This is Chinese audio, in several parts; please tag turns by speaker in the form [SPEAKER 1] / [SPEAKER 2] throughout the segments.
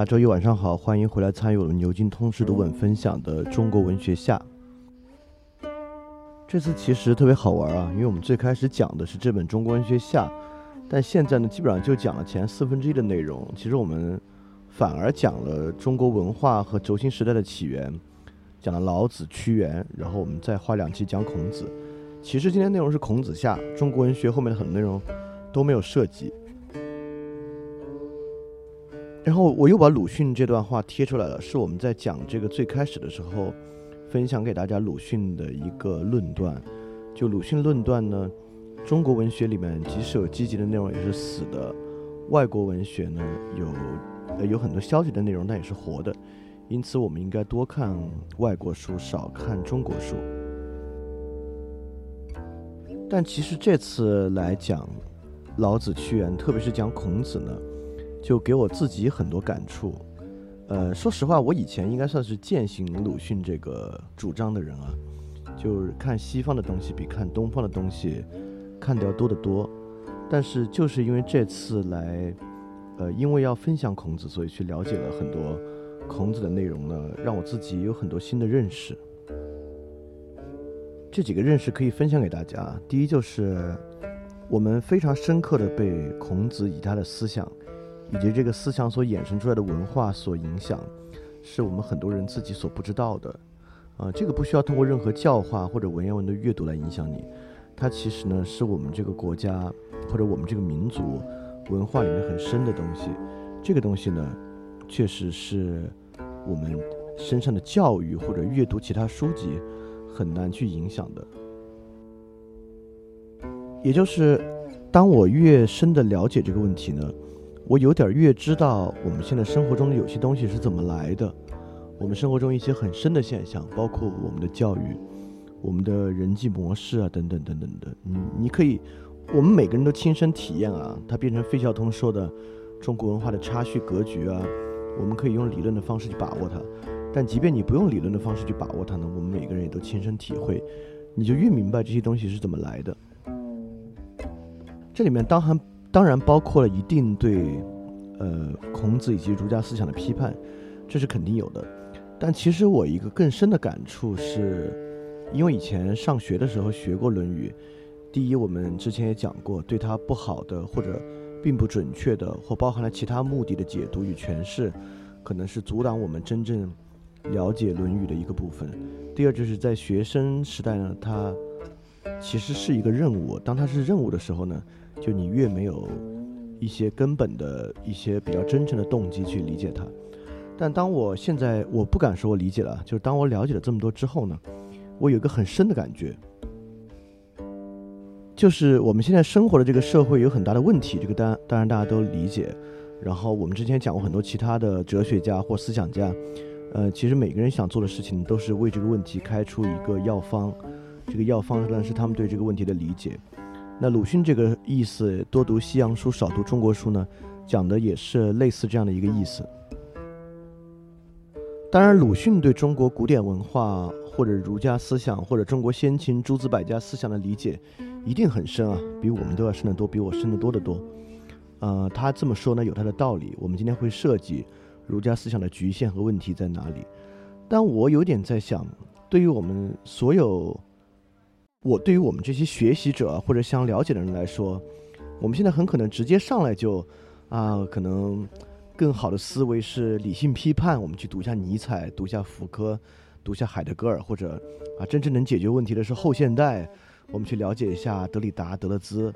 [SPEAKER 1] 家周一晚上好，欢迎回来参与我们牛津通识读本分享的中国文学下。这次其实特别好玩啊，因为我们最开始讲的是这本《中国文学下》，但现在呢，基本上就讲了前四分之一的内容。其实我们反而讲了中国文化和轴心时代的起源，讲了老子、屈原，然后我们再花两期讲孔子。其实今天内容是孔子下，中国文学后面的很多内容都没有涉及。然后我又把鲁迅这段话贴出来了，是我们在讲这个最开始的时候分享给大家鲁迅的一个论断。就鲁迅论断呢，中国文学里面即使有积极的内容，也是死的；外国文学呢，有有很多消极的内容，但也是活的。因此，我们应该多看外国书，少看中国书。但其实这次来讲老子、屈原，特别是讲孔子呢。就给我自己很多感触，呃，说实话，我以前应该算是践行鲁迅这个主张的人啊，就是看西方的东西比看东方的东西看得要多得多。但是就是因为这次来，呃，因为要分享孔子，所以去了解了很多孔子的内容呢，让我自己有很多新的认识。这几个认识可以分享给大家。第一就是我们非常深刻的被孔子以他的思想。以及这个思想所衍生出来的文化所影响，是我们很多人自己所不知道的，啊，这个不需要通过任何教化或者文言文的阅读来影响你，它其实呢是我们这个国家或者我们这个民族文化里面很深的东西，这个东西呢，确实是我们身上的教育或者阅读其他书籍很难去影响的，也就是当我越深的了解这个问题呢。我有点越知道我们现在生活中的有些东西是怎么来的，我们生活中一些很深的现象，包括我们的教育、我们的人际模式啊，等等等等的。你你可以，我们每个人都亲身体验啊，它变成费孝通说的中国文化的差序格局啊，我们可以用理论的方式去把握它。但即便你不用理论的方式去把握它呢，我们每个人也都亲身体会，你就越明白这些东西是怎么来的。这里面当然。当然包括了一定对，呃，孔子以及儒家思想的批判，这是肯定有的。但其实我一个更深的感触是，因为以前上学的时候学过《论语》，第一，我们之前也讲过，对它不好的或者并不准确的或包含了其他目的的解读与诠释，可能是阻挡我们真正了解《论语》的一个部分。第二，就是在学生时代呢，它其实是一个任务。当它是任务的时候呢？就你越没有一些根本的一些比较真诚的动机去理解它，但当我现在我不敢说我理解了，就是当我了解了这么多之后呢，我有一个很深的感觉，就是我们现在生活的这个社会有很大的问题，这个当当然大家都理解。然后我们之前讲过很多其他的哲学家或思想家，呃，其实每个人想做的事情都是为这个问题开出一个药方，这个药方呢是他们对这个问题的理解。那鲁迅这个意思，多读西洋书，少读中国书呢，讲的也是类似这样的一个意思。当然，鲁迅对中国古典文化或者儒家思想或者中国先秦诸子百家思想的理解，一定很深啊，比我们都要深得多，比我深得多得多。呃，他这么说呢，有他的道理。我们今天会涉及儒家思想的局限和问题在哪里，但我有点在想，对于我们所有我对于我们这些学习者或者想了解的人来说，我们现在很可能直接上来就，啊，可能更好的思维是理性批判，我们去读一下尼采，读一下福柯，读一下海德格尔，或者啊，真正能解决问题的是后现代，我们去了解一下德里达、德勒兹，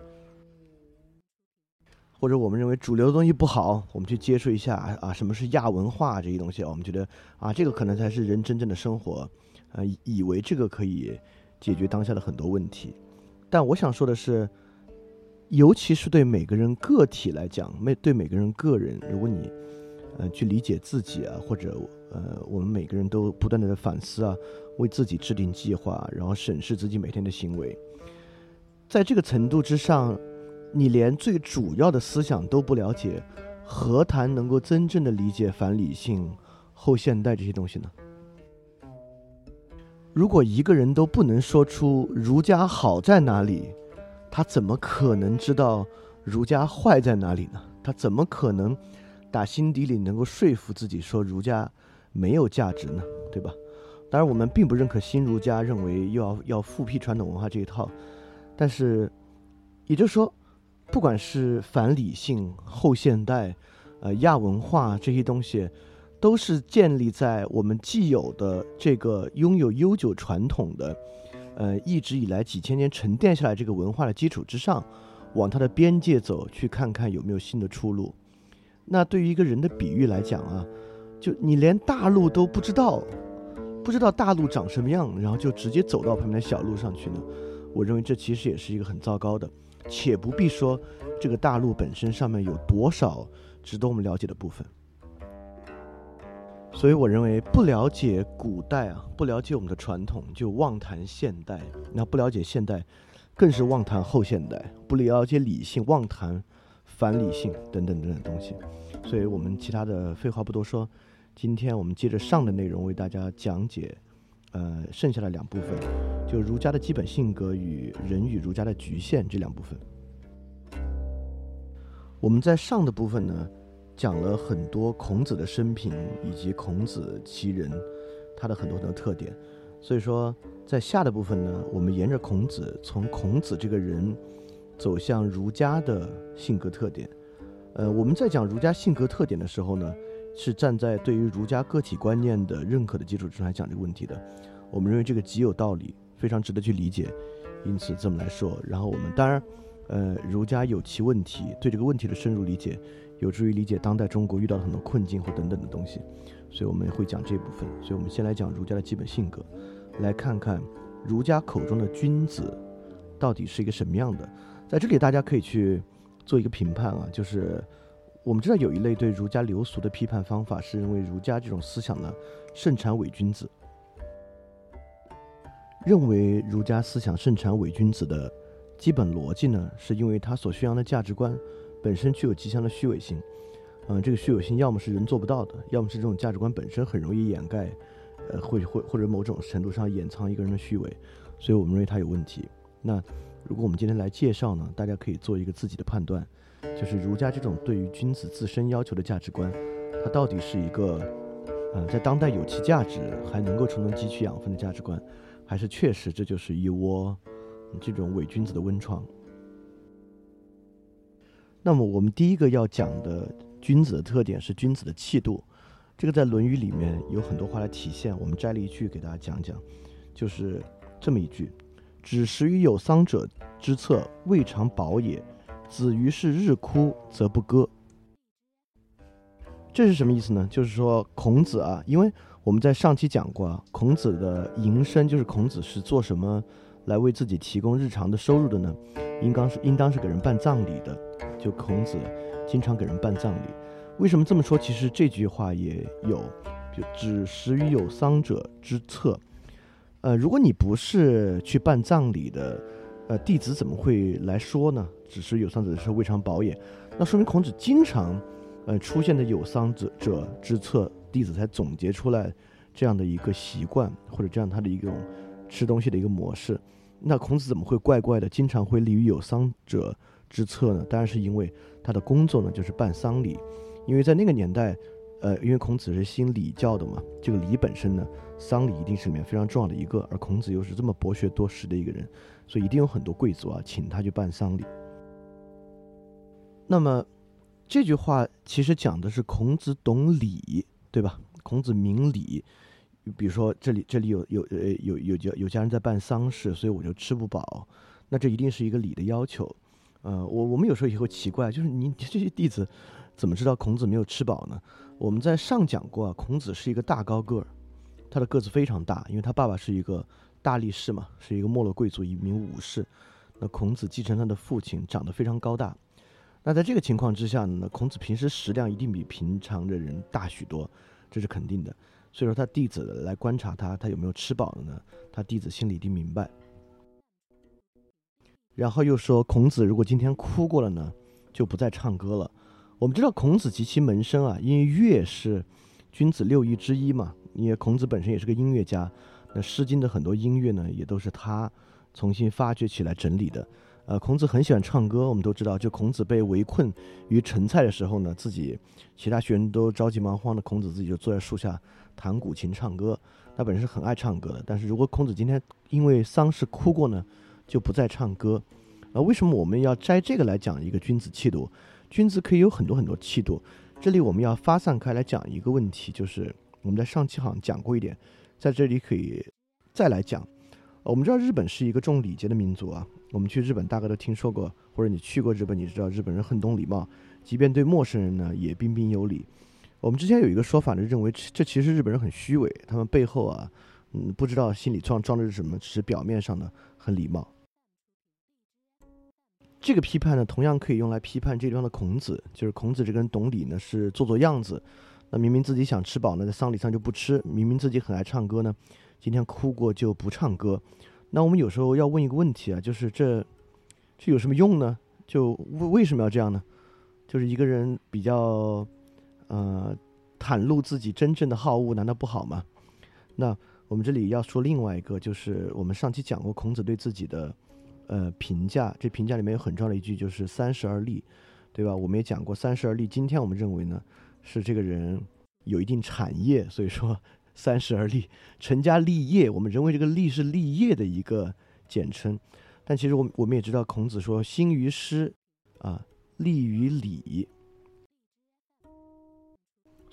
[SPEAKER 1] 或者我们认为主流的东西不好，我们去接触一下啊，什么是亚文化这些东西，我们觉得啊，这个可能才是人真正的生活，呃，以为这个可以。解决当下的很多问题，但我想说的是，尤其是对每个人个体来讲，每对每个人个人，如果你，呃，去理解自己啊，或者呃，我们每个人都不断的在反思啊，为自己制定计划，然后审视自己每天的行为，在这个程度之上，你连最主要的思想都不了解，何谈能够真正的理解反理性、后现代这些东西呢？如果一个人都不能说出儒家好在哪里，他怎么可能知道儒家坏在哪里呢？他怎么可能打心底里能够说服自己说儒家没有价值呢？对吧？当然，我们并不认可新儒家认为又要要复辟传统文化这一套，但是，也就是说，不管是反理性、后现代、呃亚文化这些东西。都是建立在我们既有的这个拥有悠久传统的，呃，一直以来几千年沉淀下来这个文化的基础之上，往它的边界走，去看看有没有新的出路。那对于一个人的比喻来讲啊，就你连大路都不知道，不知道大路长什么样，然后就直接走到旁边的小路上去呢？我认为这其实也是一个很糟糕的。且不必说这个大路本身上面有多少值得我们了解的部分。所以我认为，不了解古代啊，不了解我们的传统，就妄谈现代；那不了解现代，更是妄谈后现代；不了解理性，妄谈反理性等等等等东西。所以我们其他的废话不多说，今天我们接着上的内容为大家讲解，呃，剩下的两部分，就儒家的基本性格与人与儒家的局限这两部分。我们在上的部分呢。讲了很多孔子的生平以及孔子其人，他的很多很多特点。所以说，在下的部分呢，我们沿着孔子，从孔子这个人走向儒家的性格特点。呃，我们在讲儒家性格特点的时候呢，是站在对于儒家个体观念的认可的基础之上来讲这个问题的。我们认为这个极有道理，非常值得去理解，因此这么来说。然后我们当然，呃，儒家有其问题，对这个问题的深入理解。有助于理解当代中国遇到的很多困境或等等的东西，所以我们会讲这部分。所以我们先来讲儒家的基本性格，来看看儒家口中的君子到底是一个什么样的。在这里，大家可以去做一个评判啊，就是我们知道有一类对儒家流俗的批判方法，是认为儒家这种思想呢盛产伪君子。认为儒家思想盛产伪君子的基本逻辑呢，是因为他所宣扬的价值观。本身具有极强的虚伪性，嗯，这个虚伪性要么是人做不到的，要么是这种价值观本身很容易掩盖，呃，或或或者某种程度上掩藏一个人的虚伪，所以我们认为它有问题。那如果我们今天来介绍呢，大家可以做一个自己的判断，就是儒家这种对于君子自身要求的价值观，它到底是一个，嗯，在当代有其价值，还能够充分汲取养分的价值观，还是确实这就是一窝这种伪君子的温床？那么我们第一个要讲的君子的特点是君子的气度，这个在《论语》里面有很多话来体现。我们摘了一句给大家讲讲，就是这么一句：“子食于有丧者之侧，未尝饱也。子于是日哭则不歌。”这是什么意思呢？就是说孔子啊，因为我们在上期讲过啊，孔子的营生就是孔子是做什么来为自己提供日常的收入的呢？应当是应当是给人办葬礼的。就孔子经常给人办葬礼，为什么这么说？其实这句话也有，就只食于有丧者之侧。呃，如果你不是去办葬礼的，呃，弟子怎么会来说呢？只是有丧者的时候未尝饱也，那说明孔子经常，呃，出现的有丧者者之侧，弟子才总结出来这样的一个习惯，或者这样他的一种吃东西的一个模式。那孔子怎么会怪怪的，经常会立于有丧者？之侧呢，当然是因为他的工作呢就是办丧礼，因为在那个年代，呃，因为孔子是信礼教的嘛，这个礼本身呢，丧礼一定是里面非常重要的一个，而孔子又是这么博学多识的一个人，所以一定有很多贵族啊，请他去办丧礼。那么这句话其实讲的是孔子懂礼，对吧？孔子明礼，比如说这里这里有有呃有有家有家人在办丧事，所以我就吃不饱，那这一定是一个礼的要求。呃，我我们有时候也会奇怪，就是你这些弟子怎么知道孔子没有吃饱呢？我们在上讲过啊，孔子是一个大高个儿，他的个子非常大，因为他爸爸是一个大力士嘛，是一个没落贵族，一名武士。那孔子继承他的父亲，长得非常高大。那在这个情况之下呢，孔子平时食量一定比平常的人大许多，这是肯定的。所以说他弟子来观察他，他有没有吃饱了呢？他弟子心里一定明白。然后又说，孔子如果今天哭过了呢，就不再唱歌了。我们知道孔子及其门生啊，因为乐是君子六艺之一嘛，因为孔子本身也是个音乐家，那《诗经》的很多音乐呢，也都是他重新发掘起来整理的。呃，孔子很喜欢唱歌，我们都知道，就孔子被围困于陈蔡的时候呢，自己其他学生都着急忙慌的，孔子自己就坐在树下弹古琴唱歌。他本身是很爱唱歌的，但是如果孔子今天因为丧事哭过呢？就不再唱歌，啊，为什么我们要摘这个来讲一个君子气度？君子可以有很多很多气度。这里我们要发散开来讲一个问题，就是我们在上期好像讲过一点，在这里可以再来讲。我们知道日本是一个重礼节的民族啊，我们去日本大概都听说过，或者你去过日本，你知道日本人很懂礼貌，即便对陌生人呢也彬彬有礼。我们之前有一个说法呢，认为这其实日本人很虚伪，他们背后啊，嗯，不知道心里装装的是什么，只是表面上呢很礼貌。这个批判呢，同样可以用来批判这地方的孔子，就是孔子这个人懂礼呢，是做做样子。那明明自己想吃饱呢，在丧礼上就不吃；明明自己很爱唱歌呢，今天哭过就不唱歌。那我们有时候要问一个问题啊，就是这这有什么用呢？就为为什么要这样呢？就是一个人比较呃袒露自己真正的好恶，难道不好吗？那我们这里要说另外一个，就是我们上期讲过孔子对自己的。呃，评价这评价里面有很重要的一句，就是三十而立，对吧？我们也讲过三十而立。今天我们认为呢，是这个人有一定产业，所以说 三十而立，成家立业。我们认为这个立是立业的一个简称，但其实我我们也知道，孔子说兴于诗，啊，立于礼。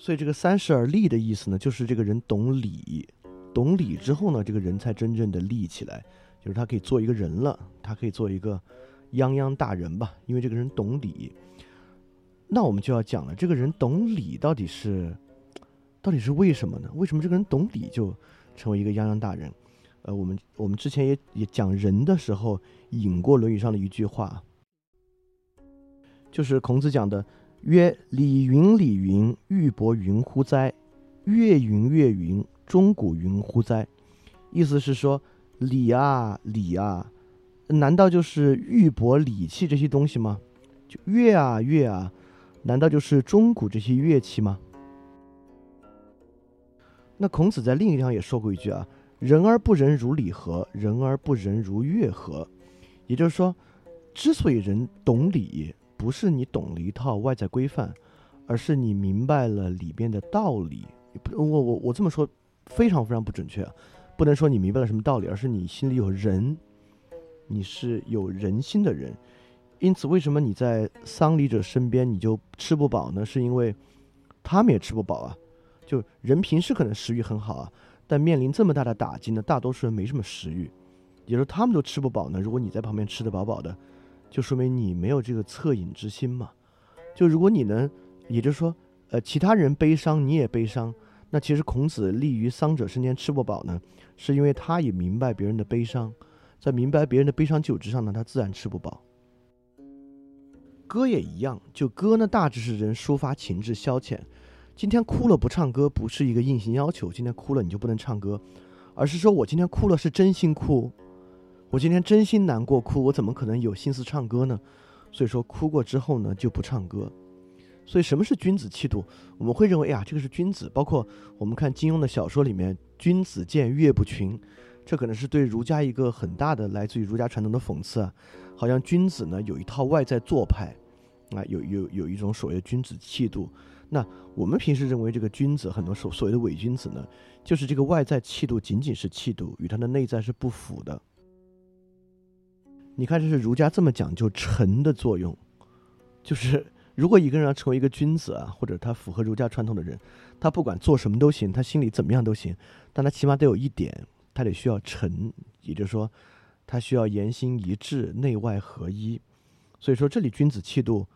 [SPEAKER 1] 所以这个三十而立的意思呢，就是这个人懂礼，懂礼之后呢，这个人才真正的立起来。就是他可以做一个人了，他可以做一个泱泱大人吧，因为这个人懂礼。那我们就要讲了，这个人懂礼到底是，到底是为什么呢？为什么这个人懂礼就成为一个泱泱大人？呃，我们我们之前也也讲人的时候引过《论语》上的一句话，就是孔子讲的：“曰礼云礼云，玉帛云乎哉？乐云乐云，钟鼓云乎哉？”意思是说。礼啊礼啊，难道就是玉帛礼器这些东西吗？就乐啊乐啊，难道就是钟鼓这些乐器吗？那孔子在另一章也说过一句啊：“人而不仁如礼何？人而不仁如乐何？”也就是说，之所以人懂礼，不是你懂了一套外在规范，而是你明白了里面的道理。我我我这么说非常非常不准确啊。不能说你明白了什么道理，而是你心里有人，你是有人心的人。因此，为什么你在丧礼者身边你就吃不饱呢？是因为他们也吃不饱啊。就人平时可能食欲很好啊，但面临这么大的打击呢，大多数人没什么食欲。也就是他们都吃不饱呢。如果你在旁边吃得饱饱的，就说明你没有这个恻隐之心嘛。就如果你能，也就是说，呃，其他人悲伤你也悲伤。那其实孔子立于丧者身前吃不饱呢，是因为他也明白别人的悲伤，在明白别人的悲伤基础之上呢，他自然吃不饱。歌也一样，就歌呢大致是人抒发情志消遣。今天哭了不唱歌不是一个硬性要求，今天哭了你就不能唱歌，而是说我今天哭了是真心哭，我今天真心难过哭，我怎么可能有心思唱歌呢？所以说哭过之后呢就不唱歌。所以，什么是君子气度？我们会认为，哎呀，这个是君子。包括我们看金庸的小说里面，“君子见岳不群”，这可能是对儒家一个很大的来自于儒家传统的讽刺啊。好像君子呢有一套外在做派，啊，有有有一种所谓的君子气度。那我们平时认为这个君子，很多所所谓的伪君子呢，就是这个外在气度仅仅是气度，与他的内在是不符的。你看，这是儒家这么讲究诚的作用，就是如果一个人要成为一个君子啊，或者他符合儒家传统的人，他不管做什么都行，他心里怎么样都行，但他起码得有一点，他得需要诚，也就是说，他需要言行一致，内外合一。所以说，这里君子气度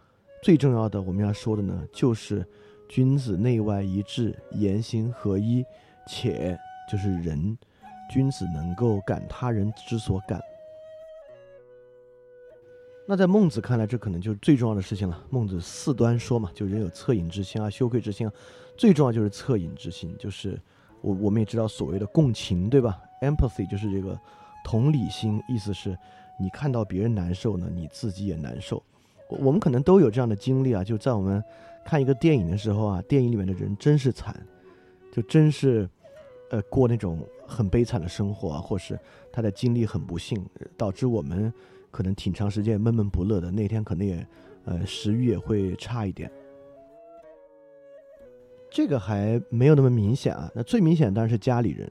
[SPEAKER 1] 最重要的我们要说的呢，就是君子内外一致，言行合一，且就是人，君子能够感他人之所感。那在孟子看来，这可能就是最重要的事情了。孟子四端说嘛，就人有恻隐之心啊，羞愧之心啊，最重要就是恻隐之心，就是我我们也知道所谓的共情，对吧？empathy 就是这个同理心，意思是你看到别人难受呢，你自己也难受。我们可能都有这样的经历啊，就在我们看一个电影的时候啊，电影里面的人真是惨，就真是呃过那种很悲惨的生活啊，或是他的经历很不幸，导致我们。可能挺长时间闷闷不乐的，那天可能也，呃，食欲也会差一点。这个还没有那么明显啊。那最明显当然是家里人，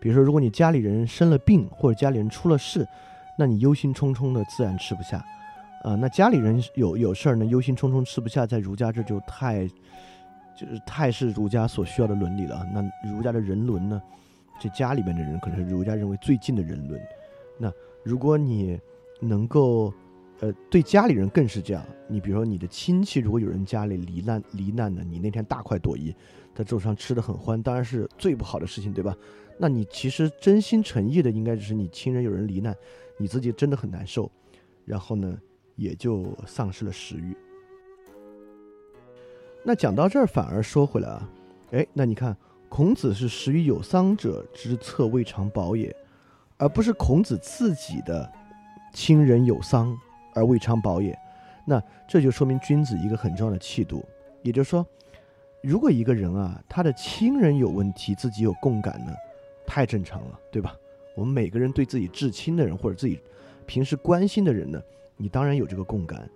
[SPEAKER 1] 比如说，如果你家里人生了病或者家里人出了事，那你忧心忡忡的，自然吃不下。啊，那家里人有有事儿呢，忧心忡忡吃不下，在儒家这就太，就是太是儒家所需要的伦理了。那儒家的人伦呢，这家里面的人可能是儒家认为最近的人伦。那如果你能够，呃，对家里人更是这样。你比如说，你的亲戚如果有人家里罹难罹难呢，你那天大快朵颐，在桌上吃的很欢，当然是最不好的事情，对吧？那你其实真心诚意的，应该只是你亲人有人罹难，你自己真的很难受，然后呢，也就丧失了食欲。那讲到这儿，反而说回来啊，哎，那你看，孔子是食于有丧者之策未尝饱也，而不是孔子自己的。亲人有丧而未尝饱也，那这就说明君子一个很重要的气度。也就是说，如果一个人啊，他的亲人有问题，自己有共感呢，太正常了，对吧？我们每个人对自己至亲的人或者自己平时关心的人呢，你当然有这个共感，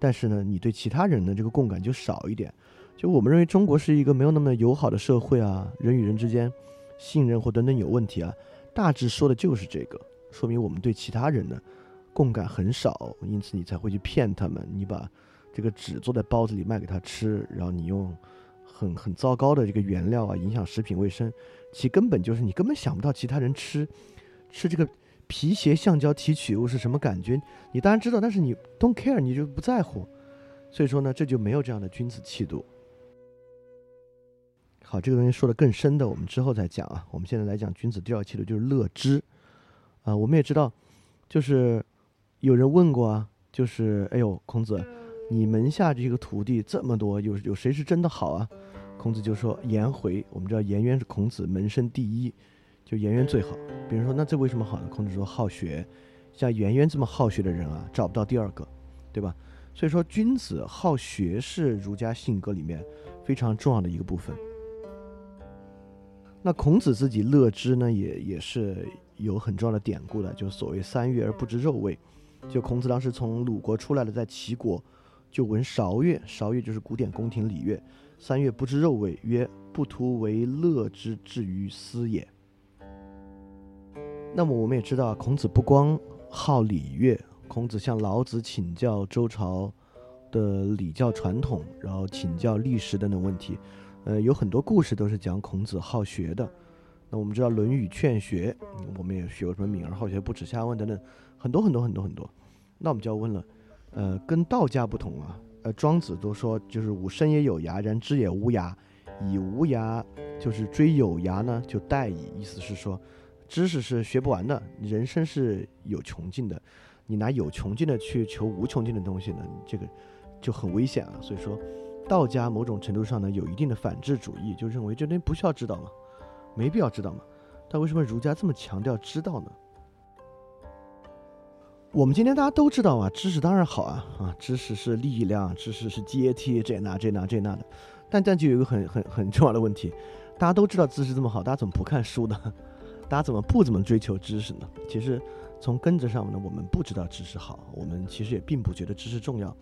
[SPEAKER 1] 但是呢，你对其他人的这个共感就少一点。就我们认为中国是一个没有那么友好的社会啊，人与人之间信任或等等有问题啊，大致说的就是这个，说明我们对其他人呢。共感很少，因此你才会去骗他们。你把这个纸做在包子里卖给他吃，然后你用很很糟糕的这个原料啊，影响食品卫生。其根本就是你根本想不到其他人吃吃这个皮鞋橡胶提取物是什么感觉。你当然知道，但是你 don't care，你就不在乎。所以说呢，这就没有这样的君子气度。好，这个东西说的更深的，我们之后再讲啊。我们现在来讲君子第二气度，就是乐知啊。我们也知道，就是。有人问过啊，就是哎呦，孔子，你门下这个徒弟这么多，有有谁是真的好啊？孔子就说颜回，我们知道颜渊是孔子门生第一，就颜渊最好。比如说，那这为什么好呢？孔子说好学，像颜渊这么好学的人啊，找不到第二个，对吧？所以说，君子好学是儒家性格里面非常重要的一个部分。那孔子自己乐之呢，也也是有很重要的典故的，就所谓三月而不知肉味。就孔子当时从鲁国出来了，在齐国，就闻韶乐，韶乐就是古典宫廷礼乐。三月不知肉味，曰：“不图为乐之至于斯也。”那么我们也知道，孔子不光好礼乐，孔子向老子请教周朝的礼教传统，然后请教历史等等问题。呃，有很多故事都是讲孔子好学的。那我们知道《论语劝学》，我们也学过什么“敏而好学，不耻下问”等等。很多很多很多很多，那我们就要问了，呃，跟道家不同啊，呃，庄子都说就是吾生也有涯，然知也无涯，以无涯就是追有涯呢，就殆矣。意思是说，知识是学不完的，人生是有穷尽的，你拿有穷尽的去求无穷尽的东西呢，这个就很危险啊。所以说，道家某种程度上呢，有一定的反智主义，就认为这东西不需要知道嘛，没必要知道嘛。但为什么儒家这么强调知道呢？我们今天大家都知道啊，知识当然好啊啊，知识是力量，知识是阶梯，这那这那这那的。但但就有一个很很很重要的问题，大家都知道知识这么好，大家怎么不看书呢？大家怎么不怎么追求知识呢？其实从根子上呢，我们不知道知识好，我们其实也并不觉得知识重要，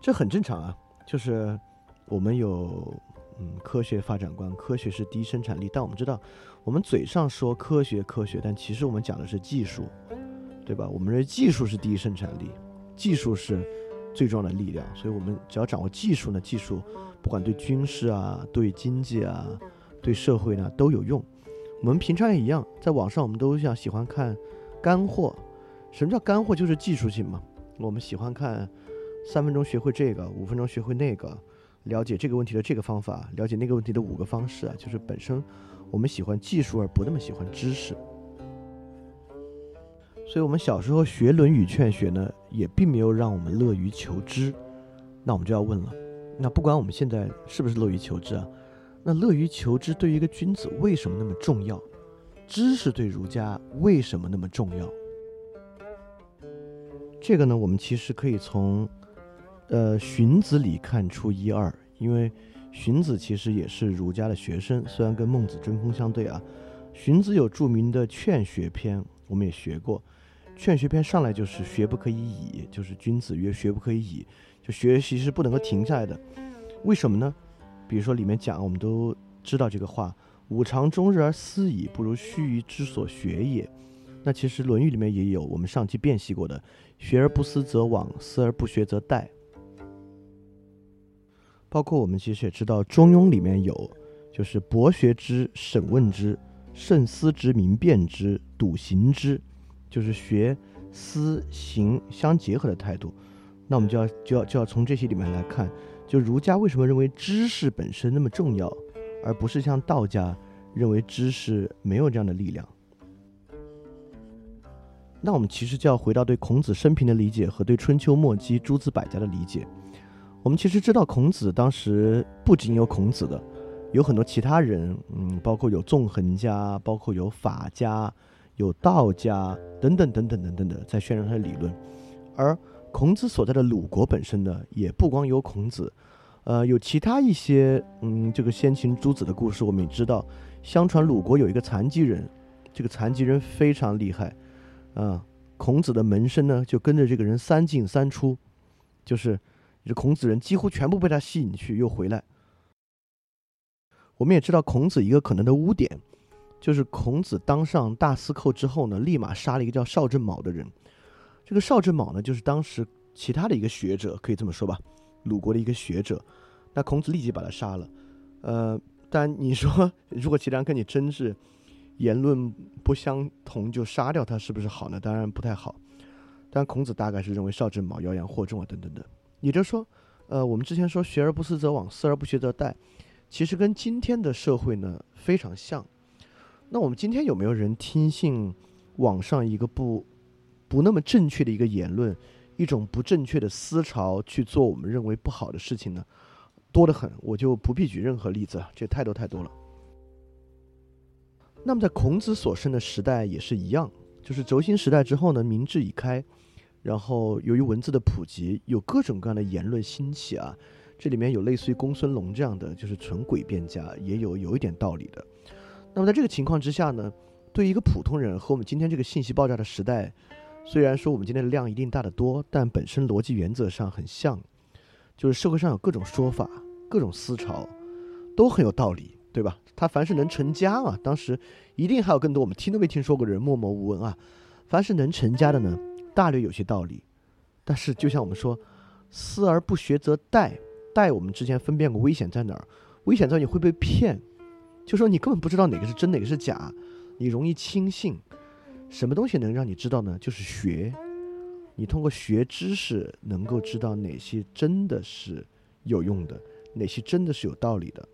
[SPEAKER 1] 这很正常啊。就是我们有嗯，科学发展观，科学是低生产力。但我们知道，我们嘴上说科学科学，但其实我们讲的是技术，对吧？我们认为技术是第一生产力，技术是最重要的力量。所以，我们只要掌握技术呢，技术不管对军事啊、对经济啊、对社会呢都有用。我们平常也一样，在网上我们都想喜欢看干货。什么叫干货？就是技术性嘛。我们喜欢看三分钟学会这个，五分钟学会那个。了解这个问题的这个方法，了解那个问题的五个方式啊，就是本身我们喜欢技术而不那么喜欢知识。所以，我们小时候学《论语》《劝学》呢，也并没有让我们乐于求知。那我们就要问了：那不管我们现在是不是乐于求知啊，那乐于求知对于一个君子为什么那么重要？知识对儒家为什么那么重要？这个呢，我们其实可以从。呃，荀子里看出一二，因为荀子其实也是儒家的学生，虽然跟孟子针锋相对啊。荀子有著名的《劝学篇》，我们也学过，《劝学篇》上来就是“学不可以已”，就是君子曰“学不可以已”，就学习是不能够停下来的。为什么呢？比如说里面讲，我们都知道这个话：“吾尝终日而思矣，不如须臾之所学也。”那其实《论语》里面也有我们上期辨析过的：“学而不思则罔，思而不学则殆。”包括我们其实也知道，《中庸》里面有，就是博学之、审问之、慎思之、明辨之、笃行之，就是学、思、行相结合的态度。那我们就要就要就要从这些里面来看，就儒家为什么认为知识本身那么重要，而不是像道家认为知识没有这样的力量。那我们其实就要回到对孔子生平的理解和对春秋末期诸子百家的理解。我们其实知道，孔子当时不仅有孔子的，有很多其他人，嗯，包括有纵横家，包括有法家，有道家等等等等等等的，在宣传他的理论。而孔子所在的鲁国本身呢，也不光有孔子，呃，有其他一些，嗯，这个先秦诸子的故事，我们也知道。相传鲁国有一个残疾人，这个残疾人非常厉害，啊，孔子的门生呢，就跟着这个人三进三出，就是。这孔子人几乎全部被他吸引去，又回来。我们也知道孔子一个可能的污点，就是孔子当上大司寇之后呢，立马杀了一个叫邵正卯的人。这个邵正卯呢，就是当时其他的一个学者，可以这么说吧，鲁国的一个学者。那孔子立即把他杀了。呃，但你说如果其他人跟你争执，言论不相同就杀掉他，是不是好呢？当然不太好。但孔子大概是认为邵正卯妖言惑众啊，等等等。也就是说，呃，我们之前说“学而不思则罔，思而不学则殆”，其实跟今天的社会呢非常像。那我们今天有没有人听信网上一个不不那么正确的一个言论，一种不正确的思潮去做我们认为不好的事情呢？多得很，我就不必举任何例子了，这太多太多了。那么在孔子所生的时代也是一样，就是轴心时代之后呢，明智已开。然后，由于文字的普及，有各种各样的言论兴起啊，这里面有类似于公孙龙这样的，就是纯诡辩家，也有有一点道理的。那么在这个情况之下呢，对于一个普通人和我们今天这个信息爆炸的时代，虽然说我们今天的量一定大得多，但本身逻辑原则上很像，就是社会上有各种说法、各种思潮，都很有道理，对吧？他凡是能成家啊，当时一定还有更多我们听都没听说过的人默默无闻啊，凡是能成家的呢。大略有些道理，但是就像我们说，思而不学则殆。殆，我们之前分辨过危险在哪儿？危险在你会被骗，就说你根本不知道哪个是真，哪个是假，你容易轻信。什么东西能让你知道呢？就是学，你通过学知识能够知道哪些真的是有用的，哪些真的是有道理的。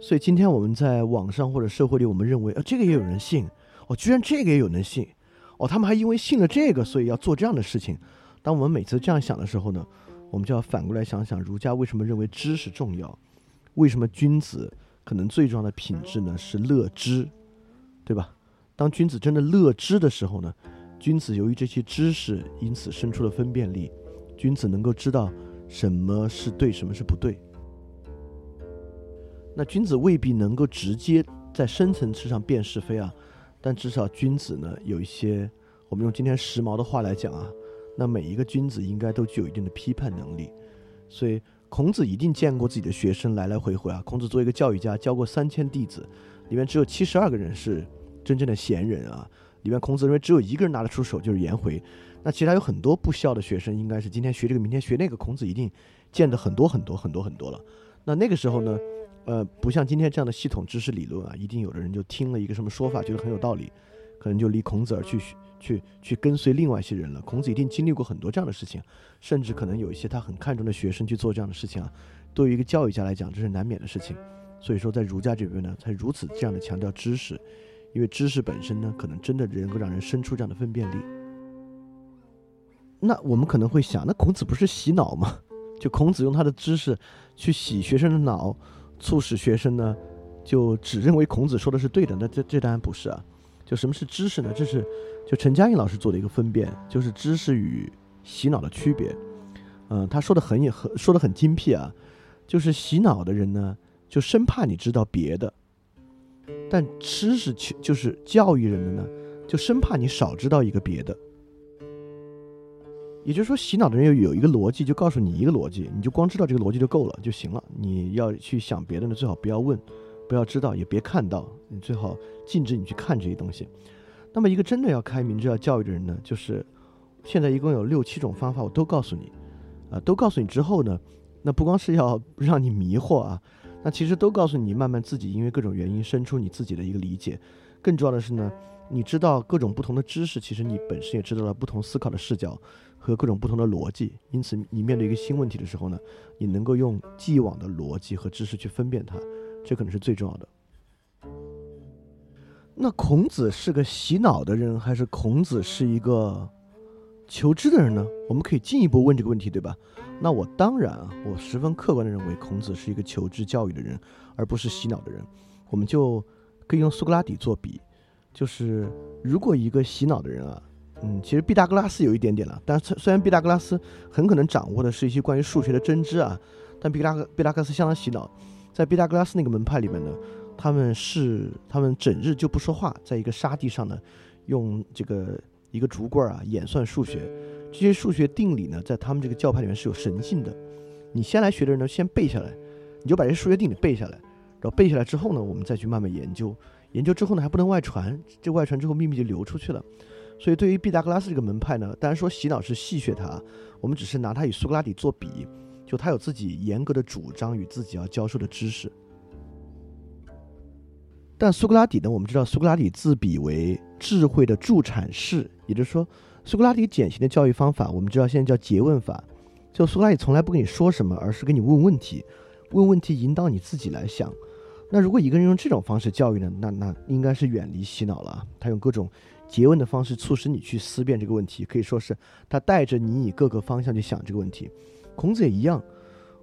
[SPEAKER 1] 所以今天我们在网上或者社会里，我们认为啊，这个也有人信，哦，居然这个也有人信。哦，他们还因为信了这个，所以要做这样的事情。当我们每次这样想的时候呢，我们就要反过来想想，儒家为什么认为知识重要？为什么君子可能最重要的品质呢是乐知，对吧？当君子真的乐知的时候呢，君子由于这些知识，因此生出了分辨力，君子能够知道什么是对，什么是不对。那君子未必能够直接在深层次上辨是非啊。但至少君子呢，有一些我们用今天时髦的话来讲啊，那每一个君子应该都具有一定的批判能力。所以孔子一定见过自己的学生来来回回啊。孔子作为一个教育家，教过三千弟子，里面只有七十二个人是真正的贤人啊。里面孔子认为只有一个人拿得出手，就是颜回。那其他有很多不孝的学生，应该是今天学这个，明天学那个。孔子一定见的很多很多很多很多了。那那个时候呢，呃，不像今天这样的系统知识理论啊，一定有的人就听了一个什么说法，觉得很有道理，可能就离孔子而去去去跟随另外一些人了。孔子一定经历过很多这样的事情，甚至可能有一些他很看重的学生去做这样的事情啊。对于一个教育家来讲，这是难免的事情。所以说，在儒家这边呢，才如此这样的强调知识，因为知识本身呢，可能真的能够让人生出这样的分辨力。那我们可能会想，那孔子不是洗脑吗？就孔子用他的知识去洗学生的脑，促使学生呢就只认为孔子说的是对的。那这这当然不是啊。就什么是知识呢？这是就陈嘉映老师做的一个分辨，就是知识与洗脑的区别。嗯，他说的很也很说的很精辟啊。就是洗脑的人呢，就生怕你知道别的；但知识就是教育人的呢，就生怕你少知道一个别的。也就是说，洗脑的人有有一个逻辑，就告诉你一个逻辑，你就光知道这个逻辑就够了就行了。你要去想别的呢，最好不要问，不要知道，也别看到。你最好禁止你去看这些东西。那么，一个真的要开明要教育的人呢，就是现在一共有六七种方法，我都告诉你，啊，都告诉你之后呢，那不光是要让你迷惑啊，那其实都告诉你，慢慢自己因为各种原因生出你自己的一个理解。更重要的是呢，你知道各种不同的知识，其实你本身也知道了不同思考的视角。和各种不同的逻辑，因此你面对一个新问题的时候呢，你能够用既往的逻辑和知识去分辨它，这可能是最重要的。那孔子是个洗脑的人，还是孔子是一个求知的人呢？我们可以进一步问这个问题，对吧？那我当然啊，我十分客观的认为，孔子是一个求知教育的人，而不是洗脑的人。我们就可以用苏格拉底做比，就是如果一个洗脑的人啊。嗯，其实毕达哥拉斯有一点点了，但是虽然毕达哥拉斯很可能掌握的是一些关于数学的真知啊，但毕达哥毕达哥斯相当洗脑，在毕达哥拉斯那个门派里面呢，他们是他们整日就不说话，在一个沙地上呢，用这个一个竹棍啊演算数学，这些数学定理呢，在他们这个教派里面是有神性的。你先来学的人呢，先背下来，你就把这些数学定理背下来，然后背下来之后呢，我们再去慢慢研究，研究之后呢还不能外传，这外传之后秘密就流出去了。所以，对于毕达哥拉斯这个门派呢，当然说洗脑是戏谑他，我们只是拿他与苏格拉底做比，就他有自己严格的主张与自己要教授的知识。但苏格拉底呢，我们知道苏格拉底自比为智慧的助产士，也就是说，苏格拉底典型的教育方法，我们知道现在叫诘问法，就苏格拉底从来不跟你说什么，而是跟你问问题，问问题引导你自己来想。那如果一个人用这种方式教育呢，那那应该是远离洗脑了，他用各种。诘问的方式促使你去思辨这个问题，可以说是他带着你以各个方向去想这个问题。孔子也一样，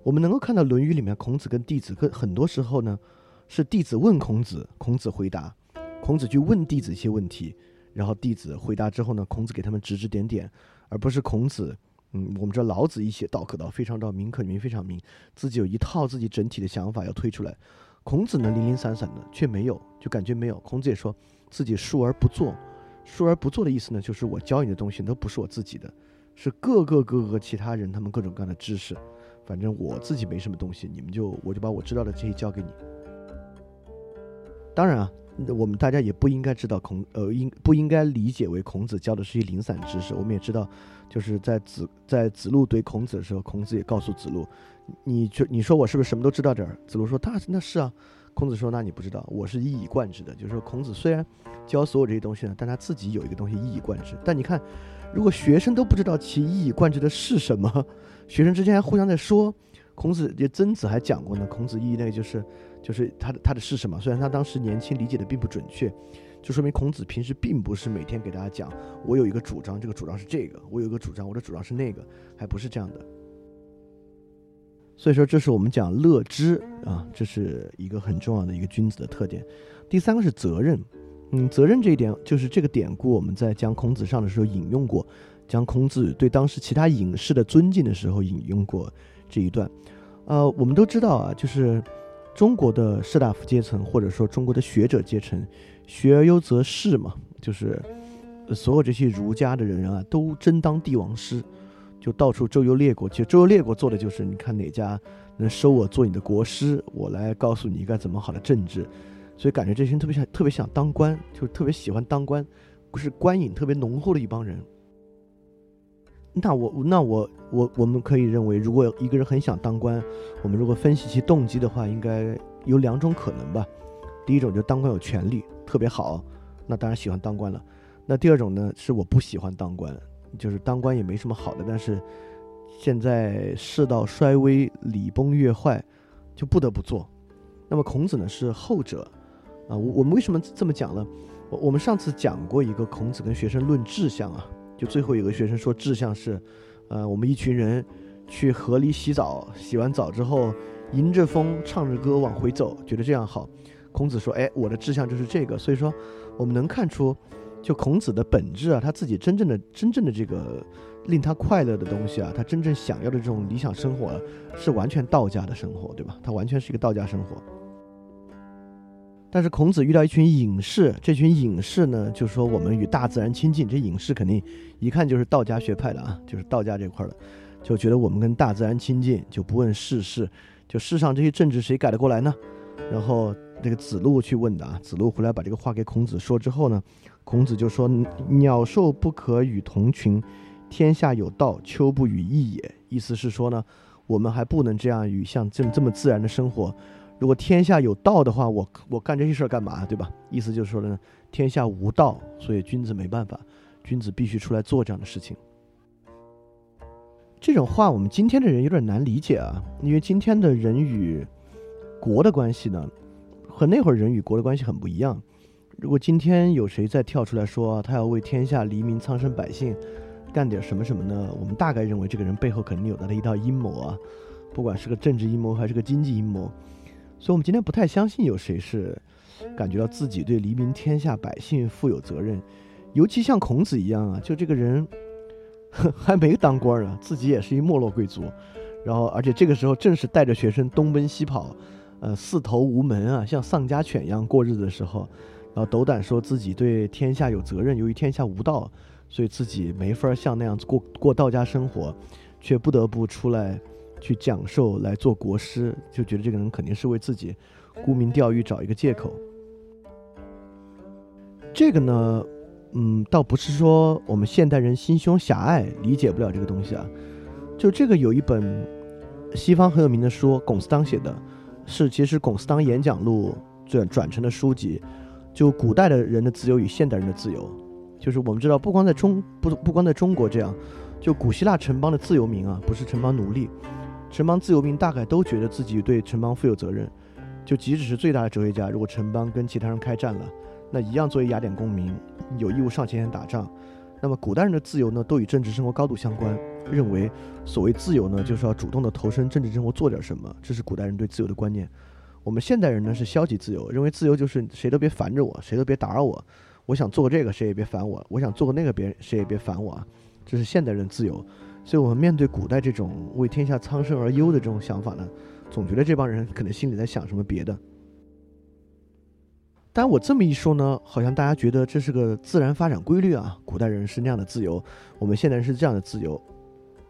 [SPEAKER 1] 我们能够看到《论语》里面，孔子跟弟子，跟很多时候呢，是弟子问孔子，孔子回答，孔子去问弟子一些问题，然后弟子回答之后呢，孔子给他们指指点点，而不是孔子，嗯，我们知道老子一些道可道，非常道，名可名，非常名，自己有一套自己整体的想法要推出来。孔子呢，零零散散的，却没有，就感觉没有。孔子也说自己述而不作。说而不做的意思呢，就是我教你的东西都不是我自己的，是各个各个其他人他们各种各样的知识，反正我自己没什么东西，你们就我就把我知道的这些教给你。当然啊，我们大家也不应该知道孔呃应不应该理解为孔子教的是一零散知识。我们也知道，就是在子在子路怼孔子的时候，孔子也告诉子路，你就你说我是不是什么都知道点儿？子路说他那是啊。孔子说：“那你不知道，我是一以贯之的。就是说，孔子虽然教所有这些东西呢，但他自己有一个东西一以贯之。但你看，如果学生都不知道其一以贯之的是什么，学生之间还互相在说，孔子也曾子还讲过呢。孔子一那个就是，就是他的他的是什么？虽然他当时年轻理解的并不准确，就说明孔子平时并不是每天给大家讲，我有一个主张，这个主张是这个；我有一个主张，我的主张是那个，还不是这样的。”所以说，这是我们讲乐知啊，这是一个很重要的一个君子的特点。第三个是责任，嗯，责任这一点就是这个典故，我们在讲孔子上的时候引用过，讲孔子对当时其他隐士的尊敬的时候引用过这一段。呃，我们都知道啊，就是中国的士大夫阶层，或者说中国的学者阶层，学而优则仕嘛，就是所有这些儒家的人啊，都争当帝王师。就到处周游列国。其实周游列国做的就是，你看哪家能收我做你的国师，我来告诉你该怎么好的政治。所以感觉这群特别想特别想当官，就是特别喜欢当官，不是官瘾特别浓厚的一帮人。那我那我我我们可以认为，如果一个人很想当官，我们如果分析其动机的话，应该有两种可能吧。第一种就当官有权利，特别好，那当然喜欢当官了。那第二种呢，是我不喜欢当官，就是当官也没什么好的，但是现在世道衰微，礼崩乐坏，就不得不做。那么孔子呢是后者，啊，我我们为什么这么讲呢？我我们上次讲过一个孔子跟学生论志向啊。就最后有个学生说志向是，呃，我们一群人去河里洗澡，洗完澡之后迎着风唱着歌往回走，觉得这样好。孔子说：“哎，我的志向就是这个。”所以说，我们能看出，就孔子的本质啊，他自己真正的真正的这个令他快乐的东西啊，他真正想要的这种理想生活，啊是完全道家的生活，对吧？他完全是一个道家生活。但是孔子遇到一群隐士，这群隐士呢，就说我们与大自然亲近。这隐士肯定一看就是道家学派的啊，就是道家这块的，就觉得我们跟大自然亲近，就不问世事，就世上这些政治谁改得过来呢？然后那个子路去问的啊，子路回来把这个话给孔子说之后呢，孔子就说：“鸟兽不可与同群，天下有道，丘不与异也。”意思是说呢，我们还不能这样与像这么这么自然的生活。如果天下有道的话，我我干这些事儿干嘛，对吧？意思就是说呢，天下无道，所以君子没办法，君子必须出来做这样的事情。这种话我们今天的人有点难理解啊，因为今天的人与国的关系呢，和那会儿人与国的关系很不一样。如果今天有谁再跳出来说他要为天下黎民苍生百姓干点什么什么呢？我们大概认为这个人背后肯定有他的一套阴谋啊，不管是个政治阴谋还是个经济阴谋。所以，我们今天不太相信有谁是感觉到自己对黎民天下百姓负有责任，尤其像孔子一样啊，就这个人 还没当官呢，自己也是一没落贵族，然后，而且这个时候正是带着学生东奔西跑，呃，四头无门啊，像丧家犬一样过日子的时候，然后斗胆说自己对天下有责任，由于天下无道，所以自己没法像那样子过过道家生活，却不得不出来。去讲授来做国师，就觉得这个人肯定是为自己沽名钓誉找一个借口。这个呢，嗯，倒不是说我们现代人心胸狭隘，理解不了这个东西啊。就这个有一本西方很有名的书，龚斯当写的，是其实龚斯当演讲录转转成的书籍。就古代的人的自由与现代人的自由，就是我们知道，不光在中不不光在中国这样，就古希腊城邦的自由民啊，不是城邦奴隶。城邦自由民大概都觉得自己对城邦负有责任，就即使是最大的哲学家，如果城邦跟其他人开战了，那一样作为雅典公民有义务上前线打仗。那么古代人的自由呢，都与政治生活高度相关，认为所谓自由呢，就是要主动的投身政治生活，做点什么，这是古代人对自由的观念。我们现代人呢是消极自由，认为自由就是谁都别烦着我，谁都别打扰我，我想做个这个谁也别烦我，我想做个那个别人谁也别烦我啊，这是现代人自由。所以，我们面对古代这种为天下苍生而忧的这种想法呢，总觉得这帮人可能心里在想什么别的。但我这么一说呢，好像大家觉得这是个自然发展规律啊，古代人是那样的自由，我们现代人是这样的自由。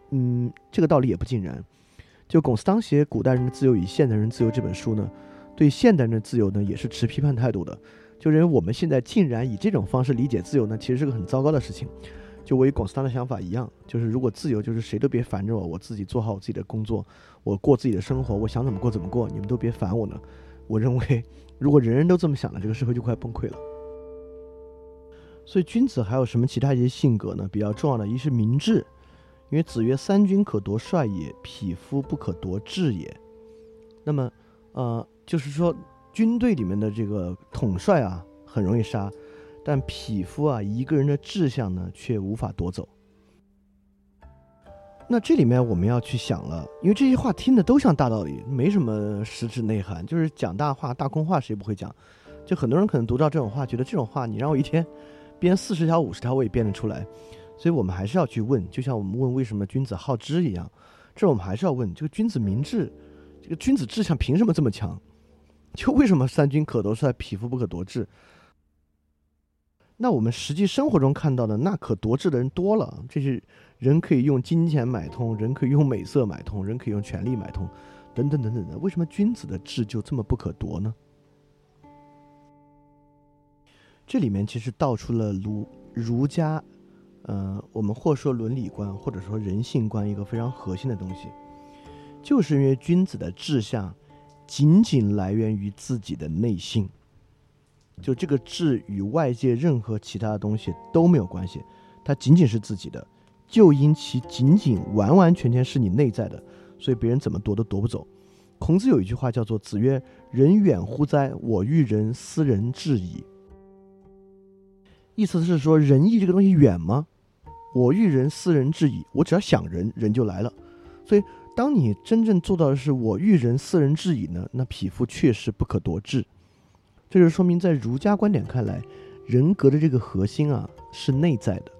[SPEAKER 1] 嗯，这个道理也不尽然。就龚斯当写《古代人的自由与现代人自由》这本书呢，对现代人的自由呢，也是持批判态度的，就认为我们现在竟然以这种方式理解自由呢，其实是个很糟糕的事情。就我与龚斯当的想法一样，就是如果自由就是谁都别烦着我，我自己做好我自己的工作，我过自己的生活，我想怎么过怎么过，你们都别烦我呢。我认为，如果人人都这么想了，这个社会就快崩溃了。所以，君子还有什么其他一些性格呢？比较重要的，一是明智，因为子曰：“三军可夺帅也，匹夫不可夺志也。”那么，呃，就是说，军队里面的这个统帅啊，很容易杀。但匹夫啊，一个人的志向呢，却无法夺走。那这里面我们要去想了，因为这些话听的都像大道理，没什么实质内涵，就是讲大话、大空话，谁不会讲？就很多人可能读到这种话，觉得这种话你让我一天编四十条、五十条，我也编得出来。所以我们还是要去问，就像我们问为什么君子好知一样，这我们还是要问：这个君子明智，这个君子志向凭什么这么强？就为什么三军可夺帅，匹夫不可夺志？那我们实际生活中看到的，那可夺志的人多了。这是人可以用金钱买通，人可以用美色买通，人可以用权力买通，等等等等的。为什么君子的志就这么不可夺呢？这里面其实道出了儒儒家，呃，我们或说伦理观，或者说人性观一个非常核心的东西，就是因为君子的志向仅仅来源于自己的内心。就这个志与外界任何其他的东西都没有关系，它仅仅是自己的，就因其仅仅完完全全是你内在的，所以别人怎么夺都夺不走。孔子有一句话叫做“子曰：人远乎哉？我欲人斯人至矣。”意思是说仁义这个东西远吗？我欲人斯人至矣，我只要想人，人就来了。所以当你真正做到的是我欲人斯人至矣呢，那匹夫确实不可夺志。这就说明，在儒家观点看来，人格的这个核心啊是内在的。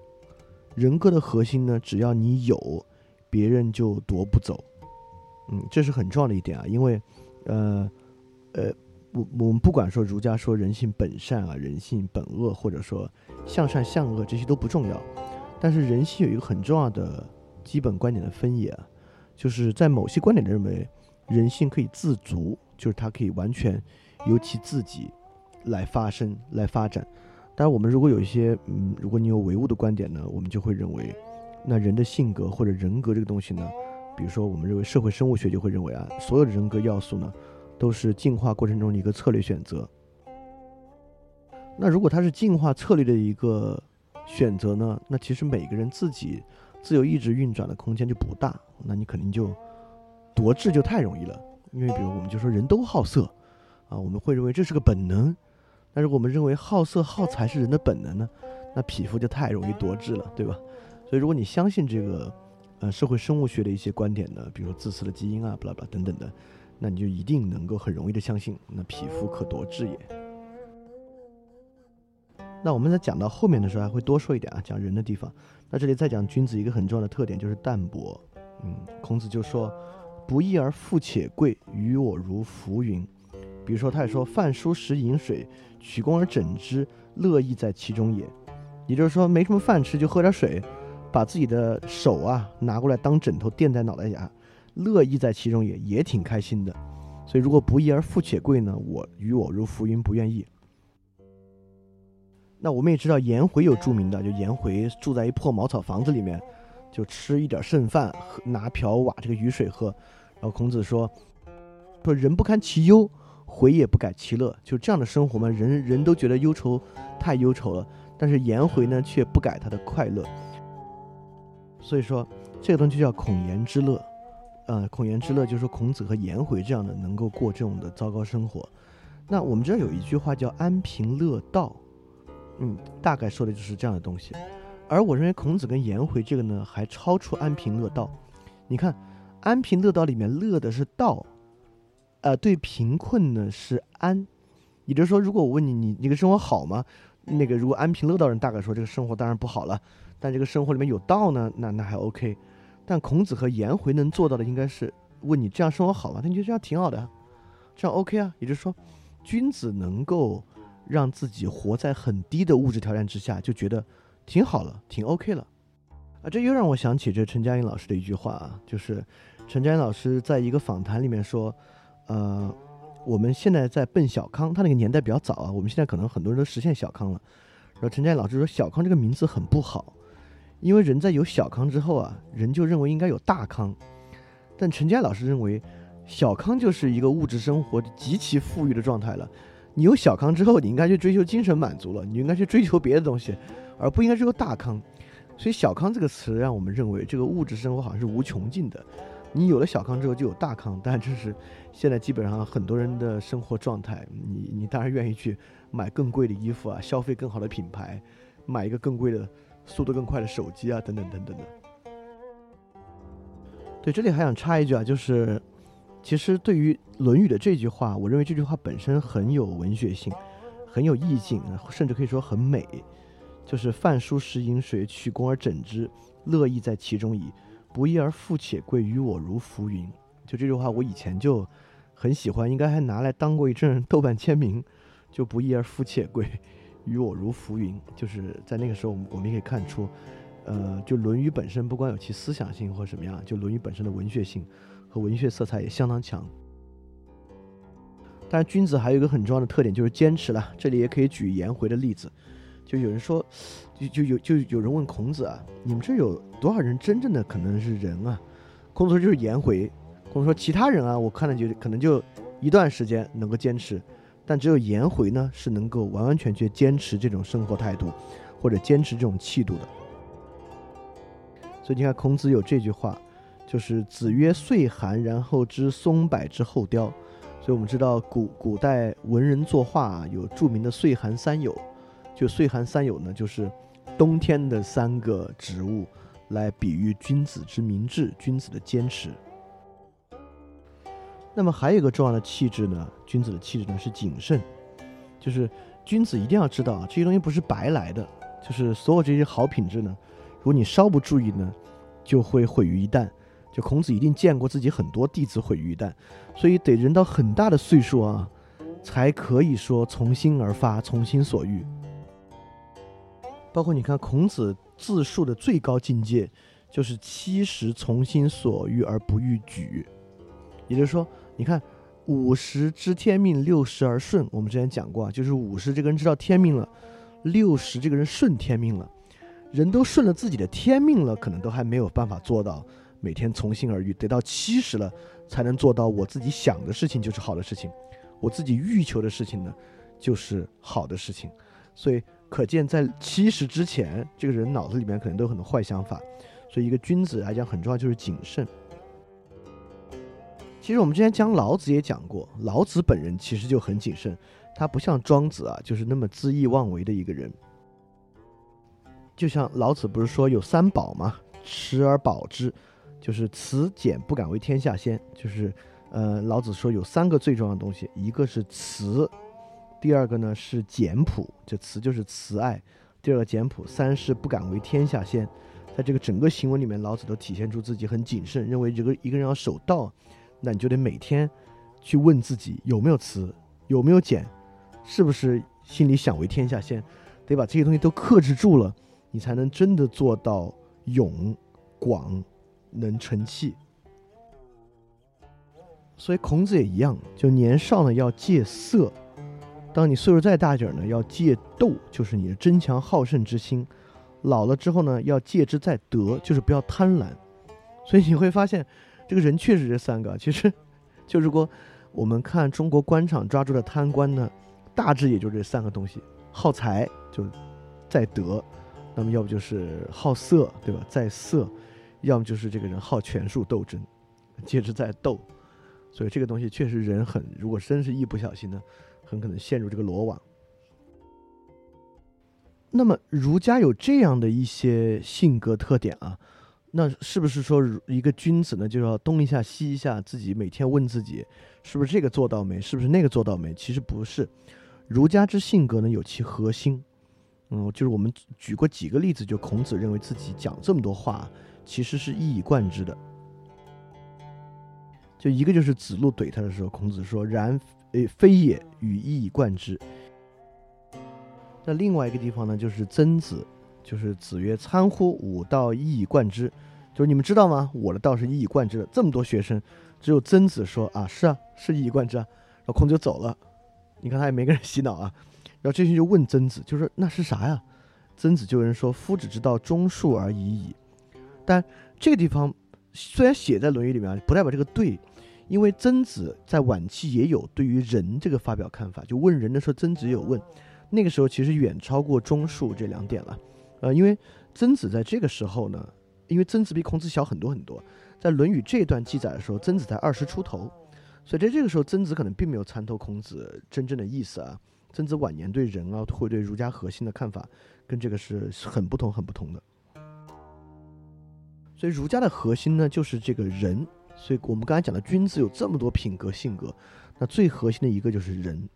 [SPEAKER 1] 人格的核心呢，只要你有，别人就夺不走。嗯，这是很重要的一点啊，因为，呃，呃，我我们不管说儒家说人性本善啊，人性本恶，或者说向善向恶，这些都不重要。但是人性有一个很重要的基本观点的分野，就是在某些观点认为，人性可以自足，就是它可以完全由其自己。来发生，来发展。当然，我们如果有一些，嗯，如果你有唯物的观点呢，我们就会认为，那人的性格或者人格这个东西呢，比如说，我们认为社会生物学就会认为啊，所有的人格要素呢，都是进化过程中的一个策略选择。那如果它是进化策略的一个选择呢，那其实每个人自己自由意志运转的空间就不大，那你肯定就夺智就太容易了。因为比如我们就说人都好色啊，我们会认为这是个本能。但是我们认为好色好财是人的本能呢，那匹夫就太容易夺志了，对吧？所以如果你相信这个，呃，社会生物学的一些观点呢，比如说自私的基因啊，巴拉巴拉等等的，那你就一定能够很容易的相信，那匹夫可夺志也。那我们在讲到后面的时候还会多说一点啊，讲人的地方。那这里再讲君子一个很重要的特点就是淡泊。嗯，孔子就说：“不义而富且贵，于我如浮云。”比如说，他也说：“饭疏食饮水，取功而枕之，乐亦在其中也。”也就是说，没什么饭吃就喝点水，把自己的手啊拿过来当枕头垫在脑袋下，乐亦在其中也，也挺开心的。所以，如果不义而富且贵呢？我与我如浮云，不愿意。那我们也知道，颜回有著名的，就颜回住在一破茅草房子里面，就吃一点剩饭，拿瓢挖这个雨水喝。然后孔子说：“说人不堪其忧。”回也不改其乐，就这样的生活嘛，人人都觉得忧愁太忧愁了，但是颜回呢却不改他的快乐。所以说这个东西叫孔颜之乐，呃，孔颜之乐就是说孔子和颜回这样的能够过这种的糟糕生活。那我们这儿有一句话叫安贫乐道，嗯，大概说的就是这样的东西。而我认为孔子跟颜回这个呢还超出安贫乐道。你看，安贫乐道里面乐的是道。呃，对贫困呢是安，也就是说，如果我问你，你你个生活好吗？那个如果安贫乐道人大概说这个生活当然不好了，但这个生活里面有道呢，那那还 OK。但孔子和颜回能做到的应该是问你这样生活好吗？他觉得这样挺好的，这样 OK 啊。也就是说，君子能够让自己活在很低的物质条件之下，就觉得挺好了，挺 OK 了。啊，这又让我想起这陈嘉映老师的一句话啊，就是陈嘉映老师在一个访谈里面说。呃，我们现在在奔小康，他那个年代比较早啊。我们现在可能很多人都实现小康了。然后陈佳老师说，小康这个名字很不好，因为人在有小康之后啊，人就认为应该有大康。但陈佳老师认为，小康就是一个物质生活极其富裕的状态了。你有小康之后，你应该去追求精神满足了，你应该去追求别的东西，而不应该追求大康。所以“小康”这个词让我们认为，这个物质生活好像是无穷尽的。你有了小康之后就有大康，但这是现在基本上很多人的生活状态。你你当然愿意去买更贵的衣服啊，消费更好的品牌，买一个更贵的、速度更快的手机啊，等等等等的。对，这里还想插一句啊，就是其实对于《论语》的这句话，我认为这句话本身很有文学性，很有意境，甚至可以说很美。就是“饭疏食饮水，取功而枕之，乐亦在其中矣。”不义而富且贵，于我如浮云。就这句话，我以前就很喜欢，应该还拿来当过一阵豆瓣签名。就不义而富且贵，于我如浮云。就是在那个时候，我们我们也可以看出，呃，就《论语》本身不光有其思想性或什么样，就《论语》本身的文学性和文学色彩也相当强。但是君子还有一个很重要的特点，就是坚持了。这里也可以举颜回的例子，就有人说，就就有就有人问孔子啊，你们这有多少人真正的可能是人啊？孔子说就是颜回。孔子说其他人啊，我看了就可能就一段时间能够坚持，但只有颜回呢是能够完完全全坚持这种生活态度，或者坚持这种气度的。所以你看孔子有这句话，就是子曰：“岁寒，然后知松柏之后凋。”所以我们知道古古代文人作画啊，有著名的岁寒三友，就岁寒三友呢，就是冬天的三个植物，来比喻君子之明志，君子的坚持。那么还有一个重要的气质呢，君子的气质呢是谨慎，就是君子一定要知道啊，这些东西不是白来的，就是所有这些好品质呢，如果你稍不注意呢，就会毁于一旦。孔子一定见过自己很多弟子毁于一旦，所以得人到很大的岁数啊，才可以说从心而发，从心所欲。包括你看孔子自述的最高境界，就是七十从心所欲而不逾矩。也就是说，你看五十知天命，六十而顺。我们之前讲过啊，就是五十这个人知道天命了，六十这个人顺天命了。人都顺了自己的天命了，可能都还没有办法做到。每天从心而欲，得到七十了，才能做到我自己想的事情就是好的事情，我自己欲求的事情呢，就是好的事情。所以可见，在七十之前，这个人脑子里面可能都有很多坏想法。所以，一个君子来讲，很重要就是谨慎。其实我们之前讲老子也讲过，老子本人其实就很谨慎，他不像庄子啊，就是那么恣意妄为的一个人。就像老子不是说有三宝吗？持而保之。就是慈俭不敢为天下先，就是，呃，老子说有三个最重要的东西，一个是慈，第二个呢是简朴，这慈就是慈爱，第二个简朴，三是不敢为天下先。在这个整个行为里面，老子都体现出自己很谨慎，认为这个一个人要守道，那你就得每天去问自己有没有慈，有没有俭，是不是心里想为天下先，得把这些东西都克制住了，你才能真的做到勇广。能成器，所以孔子也一样，就年少呢要戒色，当你岁数再大点儿呢，要戒斗，就是你的争强好胜之心；老了之后呢，要戒之在德，就是不要贪婪。所以你会发现，这个人确实这三个，其实 就如果我们看中国官场抓住的贪官呢，大致也就这三个东西：好财就在德，那么要不就是好色，对吧？在色。要么就是这个人好权术斗争，接着在斗，所以这个东西确实人很，如果真是一不小心呢，很可能陷入这个罗网。那么儒家有这样的一些性格特点啊，那是不是说一个君子呢就要东一下西一下，自己每天问自己是不是这个做到没，是不是那个做到没？其实不是，儒家之性格呢有其核心，嗯，就是我们举过几个例子，就孔子认为自己讲这么多话。其实是一以贯之的，就一个就是子路怼他的时候，孔子说：“然，诶，非也，与一以贯之。”那另外一个地方呢，就是曾子，就是子曰：“参乎吾道，一以贯之。”就是你们知道吗？我的道是一以贯之的。这么多学生，只有曾子说：“啊，是啊，是一以贯之啊。”然后孔子就走了。你看他也没给人洗脑啊。然后这些就问曾子，就说：“那是啥呀？”曾子就有人说：“夫子之道，忠恕而已矣。”但这个地方虽然写在《论语》里面，不代表这个对，因为曾子在晚期也有对于仁这个发表看法。就问人的时候，曾子有问，那个时候其实远超过忠恕这两点了。呃，因为曾子在这个时候呢，因为曾子比孔子小很多很多，在《论语》这段记载的时候，曾子才二十出头，所以在这个时候，曾子可能并没有参透孔子真正的意思啊。曾子晚年对人啊，或对儒家核心的看法，跟这个是很不同、很不同的。所以儒家的核心呢，就是这个人。所以我们刚才讲的君子有这么多品格性格，那最核心的一个就是人。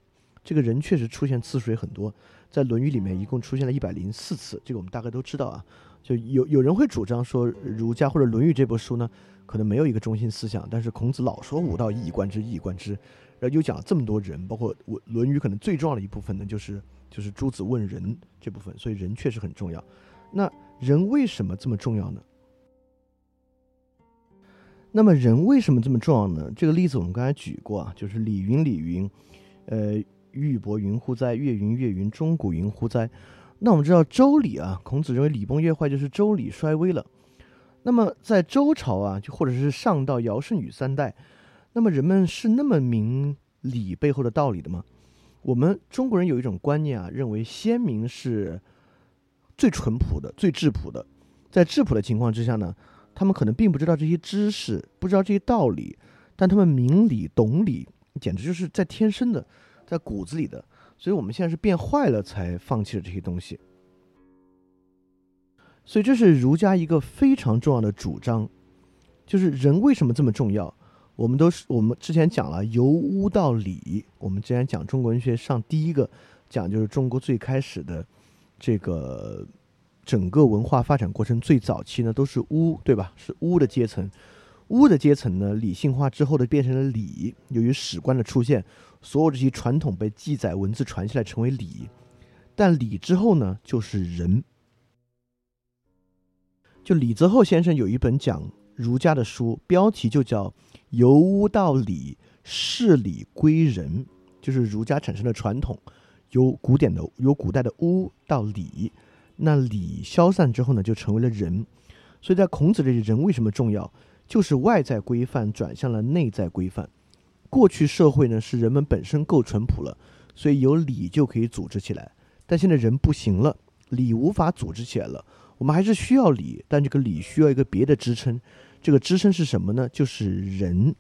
[SPEAKER 1] 这个人确实出现次数也很多，在《论语》里面一共出现了一百零四次，这个我们大概都知道啊。就有有人会主张说，儒家或者《论语》这部书呢，可能没有一个中心思想，但是孔子老说“吾道一以贯之，一以贯之”，然后又讲了这么多人，包括我《论语》可能最重要的一部分呢，就是就是诸子问仁这部分，所以人确实很重要。那人为什么这么重要呢？那么人为什么这么重要呢？这个例子我们刚才举过啊，就是礼云礼云，呃，玉帛云乎哉？月云月云，钟鼓云乎哉？那我们知道周礼啊，孔子认为礼崩乐坏就是周礼衰微了。那么在周朝啊，就或者是上到尧舜禹三代，那么人们是那么明礼背后的道理的吗？我们中国人有一种观念啊，认为先民是最淳朴的、最质朴的，在质朴的情况之下呢。他们可能并不知道这些知识，不知道这些道理，但他们明理、懂理，简直就是在天生的，在骨子里的。所以，我们现在是变坏了才放弃了这些东西。所以，这是儒家一个非常重要的主张，就是人为什么这么重要？我们都是我们之前讲了由巫到礼，我们之前讲中国文学上第一个讲就是中国最开始的这个。整个文化发展过程最早期呢，都是巫，对吧？是巫的阶层，巫的阶层呢，理性化之后的变成了礼。由于史官的出现，所有这些传统被记载文字传下来成为礼。但礼之后呢，就是人。就李泽厚先生有一本讲儒家的书，标题就叫《由巫到礼，事礼归人》，就是儒家产生的传统，由古典的由古代的巫到礼。那礼消散之后呢，就成为了人。所以在孔子这里，人为什么重要？就是外在规范转向了内在规范。过去社会呢，是人们本身够淳朴了，所以有礼就可以组织起来。但现在人不行了，礼无法组织起来了。我们还是需要礼，但这个礼需要一个别的支撑。这个支撑是什么呢？就是人。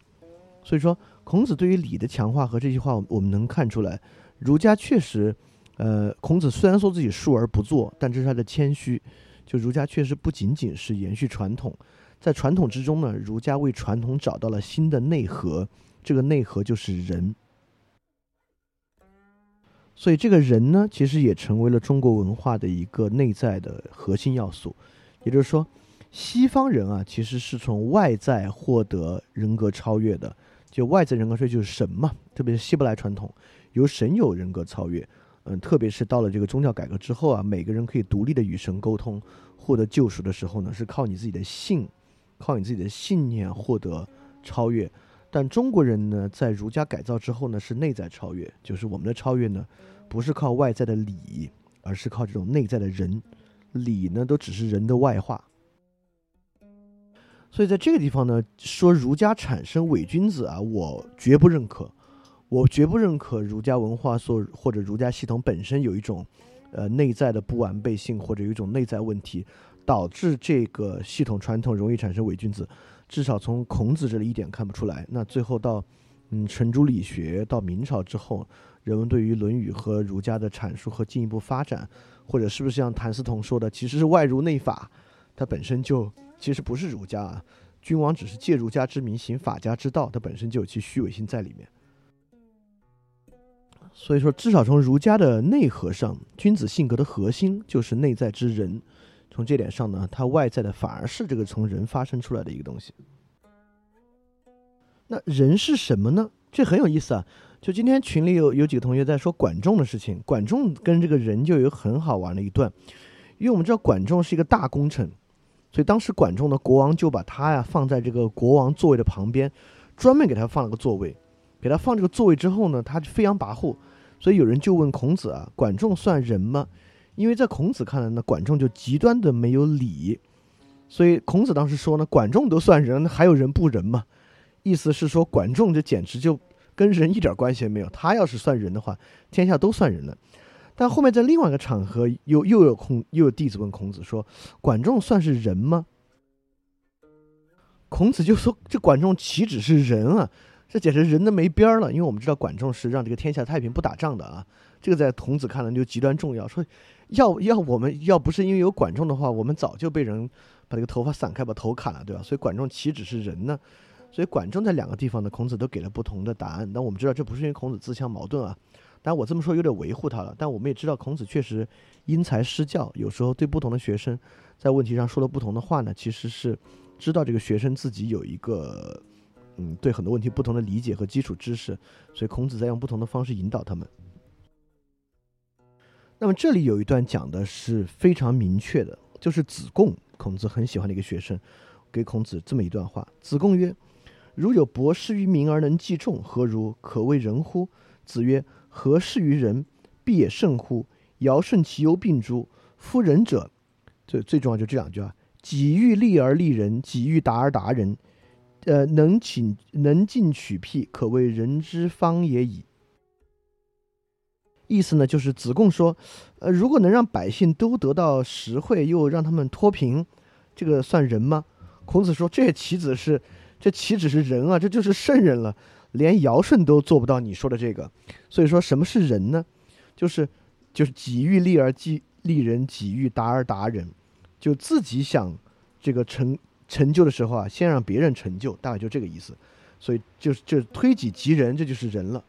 [SPEAKER 1] 所以说，孔子对于礼的强化和这句话，我们能看出来，儒家确实。呃，孔子虽然说自己述而不作，但这是他的谦虚。就儒家确实不仅仅是延续传统，在传统之中呢，儒家为传统找到了新的内核，这个内核就是人。所以这个人呢，其实也成为了中国文化的一个内在的核心要素。也就是说，西方人啊，其实是从外在获得人格超越的，就外在人格超越就是神嘛，特别是希伯来传统，由神有人格超越。嗯，特别是到了这个宗教改革之后啊，每个人可以独立的与神沟通，获得救赎的时候呢，是靠你自己的信，靠你自己的信念获得超越。但中国人呢，在儒家改造之后呢，是内在超越，就是我们的超越呢，不是靠外在的礼，而是靠这种内在的人。礼呢，都只是人的外化。所以在这个地方呢，说儒家产生伪君子啊，我绝不认可。我绝不认可儒家文化所或者儒家系统本身有一种，呃内在的不完备性或者有一种内在问题，导致这个系统传统容易产生伪君子。至少从孔子这里一点看不出来。那最后到，嗯，程朱理学到明朝之后，人们对于《论语》和儒家的阐述和进一步发展，或者是不是像谭嗣同说的，其实是外儒内法，它本身就其实不是儒家啊。君王只是借儒家之名行法家之道，它本身就有其虚伪性在里面。所以说，至少从儒家的内核上，君子性格的核心就是内在之人。从这点上呢，它外在的反而是这个从人发生出来的一个东西。那人是什么呢？这很有意思啊！就今天群里有有几个同学在说管仲的事情，管仲跟这个人就有很好玩的一段。因为我们知道管仲是一个大功臣，所以当时管仲的国王就把他呀放在这个国王座位的旁边，专门给他放了个座位。给他放这个座位之后呢，他就飞扬跋扈，所以有人就问孔子啊：“管仲算人吗？”因为在孔子看来呢，管仲就极端的没有礼，所以孔子当时说呢：“管仲都算人，还有人不人吗？”意思是说，管仲这简直就跟人一点关系也没有。他要是算人的话，天下都算人了。但后面在另外一个场合，又又有孔又有弟子问孔子说：“管仲算是人吗？”孔子就说：“这管仲岂止是人啊！”这简直人都没边儿了，因为我们知道管仲是让这个天下太平不打仗的啊，这个在孔子看来就极端重要。说要要我们要不是因为有管仲的话，我们早就被人把这个头发散开，把头砍了，对吧？所以管仲岂止是人呢？所以管仲在两个地方呢，孔子都给了不同的答案。但我们知道这不是因为孔子自相矛盾啊，当然我这么说有点维护他了。但我们也知道孔子确实因材施教，有时候对不同的学生在问题上说了不同的话呢，其实是知道这个学生自己有一个。嗯，对很多问题不同的理解和基础知识，所以孔子在用不同的方式引导他们。那么这里有一段讲的是非常明确的，就是子贡，孔子很喜欢的一个学生，给孔子这么一段话：子贡曰：“如有博施于民而能济众，何如？可谓人乎？”子曰：“何事于人，必也甚乎？尧舜其忧病诸？夫仁者，最最重要就这两句啊。”己欲立而立人，己欲达而达人，呃，能请能进取辟，可谓人之方也已。意思呢，就是子贡说，呃，如果能让百姓都得到实惠，又让他们脱贫，这个算人吗？孔子说，这岂止是这岂止是人啊，这就是圣人了，连尧舜都做不到你说的这个。所以说，什么是人呢？就是就是己欲立而立立人，己欲达而达人。就自己想这个成成就的时候啊，先让别人成就，大概就这个意思。所以就是就推己及人，这就是人了。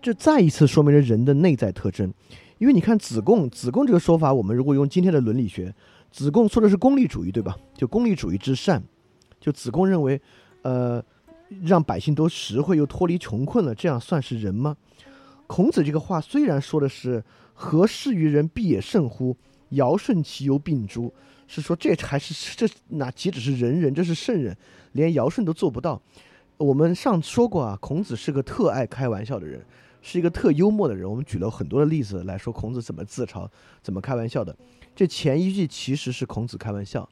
[SPEAKER 1] 这再一次说明了人的内在特征。因为你看子贡，子贡这个说法，我们如果用今天的伦理学，子贡说的是功利主义，对吧？就功利主义之善。就子贡认为，呃，让百姓都实惠又脱离穷困了，这样算是人吗？孔子这个话虽然说的是“何事于人，必也甚乎”。尧舜其忧病诸，是说这还是这哪岂止是人人，这是圣人，连尧舜都做不到。我们上说过啊，孔子是个特爱开玩笑的人，是一个特幽默的人。我们举了很多的例子来说孔子怎么自嘲、怎么开玩笑的。这前一句其实是孔子开玩笑，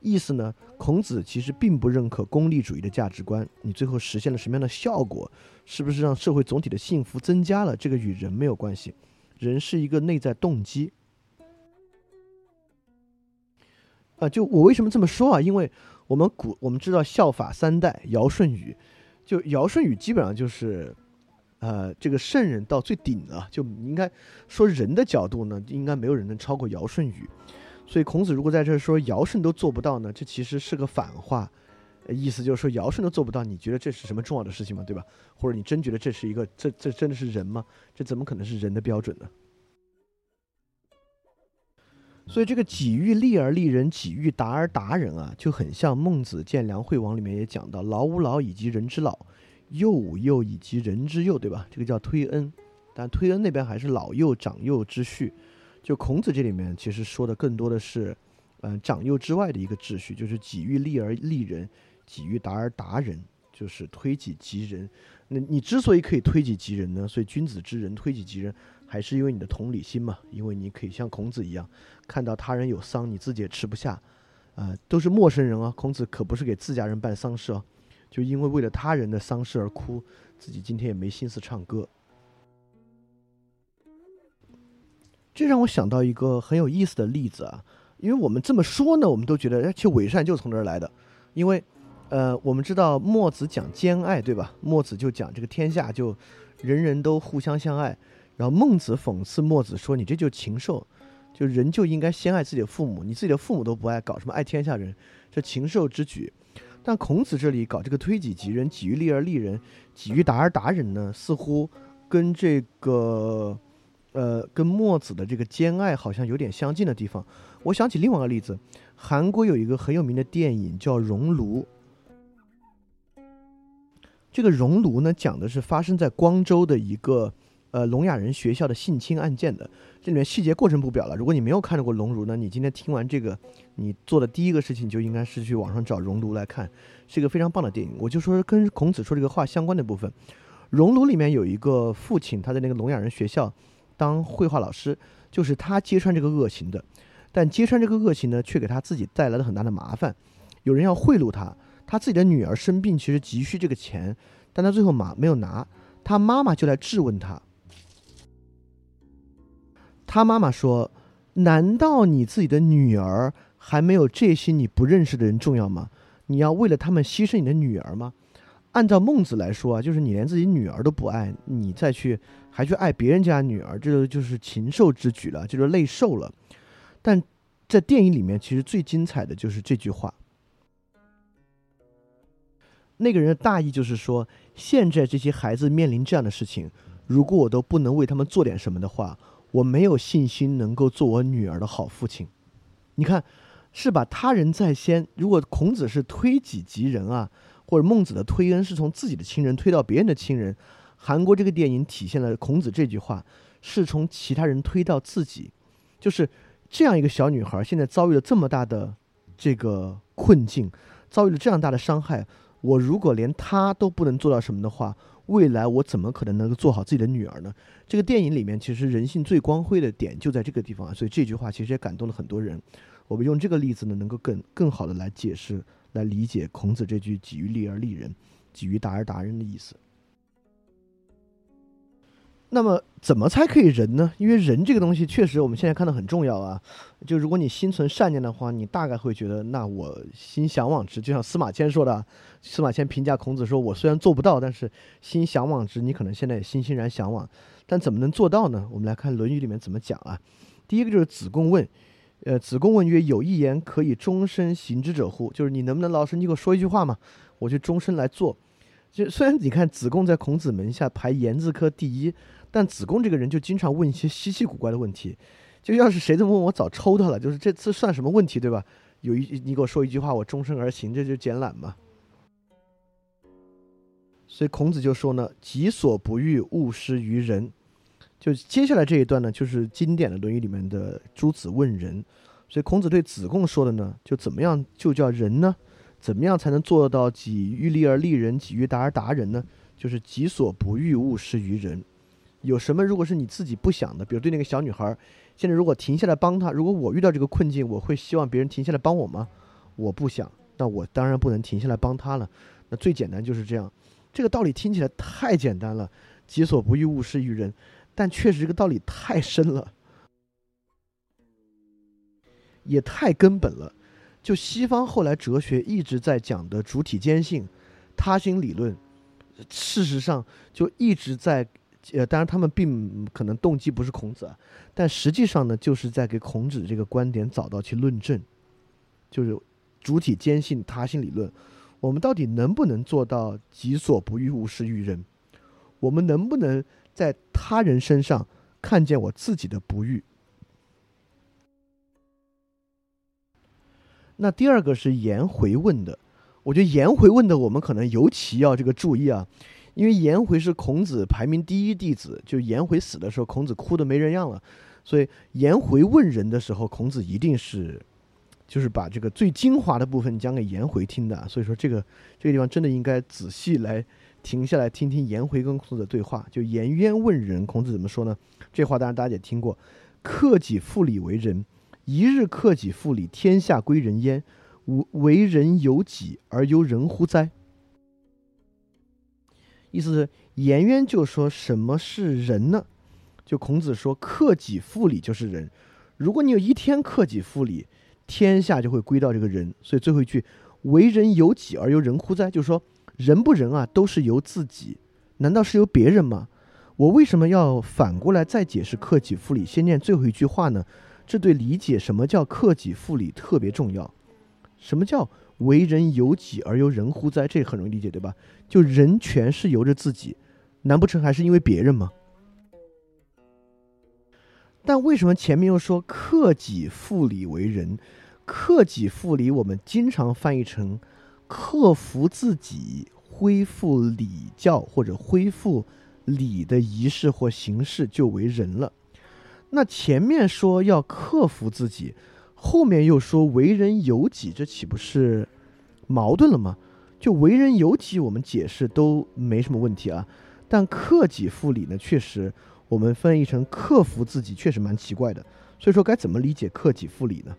[SPEAKER 1] 意思呢，孔子其实并不认可功利主义的价值观。你最后实现了什么样的效果，是不是让社会总体的幸福增加了？这个与人没有关系，人是一个内在动机。啊，就我为什么这么说啊？因为我们古我们知道效法三代尧舜禹，就尧舜禹基本上就是，呃，这个圣人到最顶了。就应该说人的角度呢，应该没有人能超过尧舜禹。所以孔子如果在这说尧舜都做不到呢，这其实是个反话，意思就是说尧舜都做不到，你觉得这是什么重要的事情吗？对吧？或者你真觉得这是一个这这真的是人吗？这怎么可能是人的标准呢？所以这个己欲立而立人，己欲达而达人啊，就很像孟子《见梁惠王》里面也讲到“老吾老以及人之老，幼吾幼以及人之幼”，对吧？这个叫推恩，但推恩那边还是老幼长幼之序。就孔子这里面其实说的更多的是，嗯，长幼之外的一个秩序，就是己欲立而立人，己欲达而达人，就是推己及人。那你之所以可以推己及人呢？所以君子之人推己及人。还是因为你的同理心嘛？因为你可以像孔子一样，看到他人有丧，你自己也吃不下，啊，都是陌生人啊。孔子可不是给自家人办丧事哦，就因为为了他人的丧事而哭，自己今天也没心思唱歌。这让我想到一个很有意思的例子啊，因为我们这么说呢，我们都觉得，哎，其实伪善就从这儿来的，因为，呃，我们知道墨子讲兼爱，对吧？墨子就讲这个天下就人人都互相相爱。然后孟子讽刺墨子说：“你这就禽兽，就人就应该先爱自己的父母，你自己的父母都不爱，搞什么爱天下人？这禽兽之举。”但孔子这里搞这个推己及人，己欲立而立人，己欲达而达人呢，似乎跟这个，呃，跟墨子的这个兼爱好像有点相近的地方。我想起另外一个例子，韩国有一个很有名的电影叫《熔炉》，这个《熔炉》呢，讲的是发生在光州的一个。呃，聋哑人学校的性侵案件的，这里面细节过程不表了。如果你没有看到过《熔炉》呢，你今天听完这个，你做的第一个事情就应该是去网上找《熔炉》来看，是一个非常棒的电影。我就说跟孔子说这个话相关的部分，《熔炉》里面有一个父亲，他在那个聋哑人学校当绘画老师，就是他揭穿这个恶行的，但揭穿这个恶行呢，却给他自己带来了很大的麻烦。有人要贿赂他，他自己的女儿生病，其实急需这个钱，但他最后嘛没有拿，他妈妈就来质问他。他妈妈说：“难道你自己的女儿还没有这些你不认识的人重要吗？你要为了他们牺牲你的女儿吗？按照孟子来说啊，就是你连自己女儿都不爱，你再去还去爱别人家女儿，这就是禽兽之举了，就是累兽了。但在电影里面，其实最精彩的就是这句话。那个人的大意就是说，现在这些孩子面临这样的事情，如果我都不能为他们做点什么的话。”我没有信心能够做我女儿的好父亲。你看，是把他人在先。如果孔子是推己及人啊，或者孟子的推恩是从自己的亲人推到别人的亲人，韩国这个电影体现了孔子这句话是从其他人推到自己，就是这样一个小女孩现在遭遇了这么大的这个困境，遭遇了这样大的伤害，我如果连她都不能做到什么的话，未来我怎么可能能够做好自己的女儿呢？这个电影里面其实人性最光辉的点就在这个地方啊，所以这句话其实也感动了很多人。我们用这个例子呢，能够更更好的来解释、来理解孔子这句“己欲立而立人，己欲达而达人”的意思。那么，怎么才可以仁呢？因为仁这个东西确实我们现在看到很重要啊。就如果你心存善念的话，你大概会觉得，那我心向往之。就像司马迁说的，司马迁评价孔子说：“我虽然做不到，但是心向往之。”你可能现在也欣欣然向往，但怎么能做到呢？我们来看《论语》里面怎么讲啊。第一个就是子贡问。呃，子贡问曰：“有一言可以终身行之者乎？就是你能不能老师，你给我说一句话嘛，我就终身来做。就虽然你看子贡在孔子门下排言字科第一，但子贡这个人就经常问一些稀奇古怪的问题。就要是谁这么问我，早抽他了。就是这次算什么问题，对吧？有一你给我说一句话，我终身而行，这就简懒嘛。所以孔子就说呢：己所不欲，勿施于人。”就接下来这一段呢，就是经典的《论语》里面的诸子问仁，所以孔子对子贡说的呢，就怎么样就叫仁呢？怎么样才能做到己欲立而立人，己欲达而达人呢？就是己所不欲，勿施于人。有什么如果是你自己不想的，比如对那个小女孩，现在如果停下来帮她，如果我遇到这个困境，我会希望别人停下来帮我吗？我不想，那我当然不能停下来帮她了。那最简单就是这样，这个道理听起来太简单了，己所不欲，勿施于人。但确实这个道理太深了，也太根本了。就西方后来哲学一直在讲的主体坚信、他心理论，事实上就一直在呃，当然他们并可能动机不是孔子啊，但实际上呢，就是在给孔子这个观点找到去论证，就是主体坚信他心理论。我们到底能不能做到己所不欲，勿施于人？我们能不能？在他人身上看见我自己的不欲。那第二个是颜回问的，我觉得颜回问的我们可能尤其要这个注意啊，因为颜回是孔子排名第一弟子，就颜回死的时候，孔子哭的没人样了，所以颜回问人的时候，孔子一定是就是把这个最精华的部分讲给颜回听的，所以说这个这个地方真的应该仔细来。停下来听听颜回跟孔子的对话，就颜渊问人，孔子怎么说呢？这话当然大家也听过：“克己复礼为仁，一日克己复礼，天下归仁焉。吾为人由己而由人乎哉？”意思是颜渊就说什么是仁呢？就孔子说克己复礼就是仁。如果你有一天克己复礼，天下就会归到这个人。所以最后一句“为人由己而由人乎哉”，就是说。人不人啊，都是由自己，难道是由别人吗？我为什么要反过来再解释克己复礼？先念最后一句话呢？这对理解什么叫克己复礼特别重要。什么叫为人由己而由人乎哉？这很容易理解，对吧？就人全是由着自己，难不成还是因为别人吗？但为什么前面又说克己复礼为人？克己复礼，我们经常翻译成。克服自己，恢复礼教或者恢复礼的仪式或形式，就为人了。那前面说要克服自己，后面又说为人由己，这岂不是矛盾了吗？就为人由己，我们解释都没什么问题啊。但克己复礼呢，确实我们翻译成克服自己，确实蛮奇怪的。所以说，该怎么理解克己复礼呢？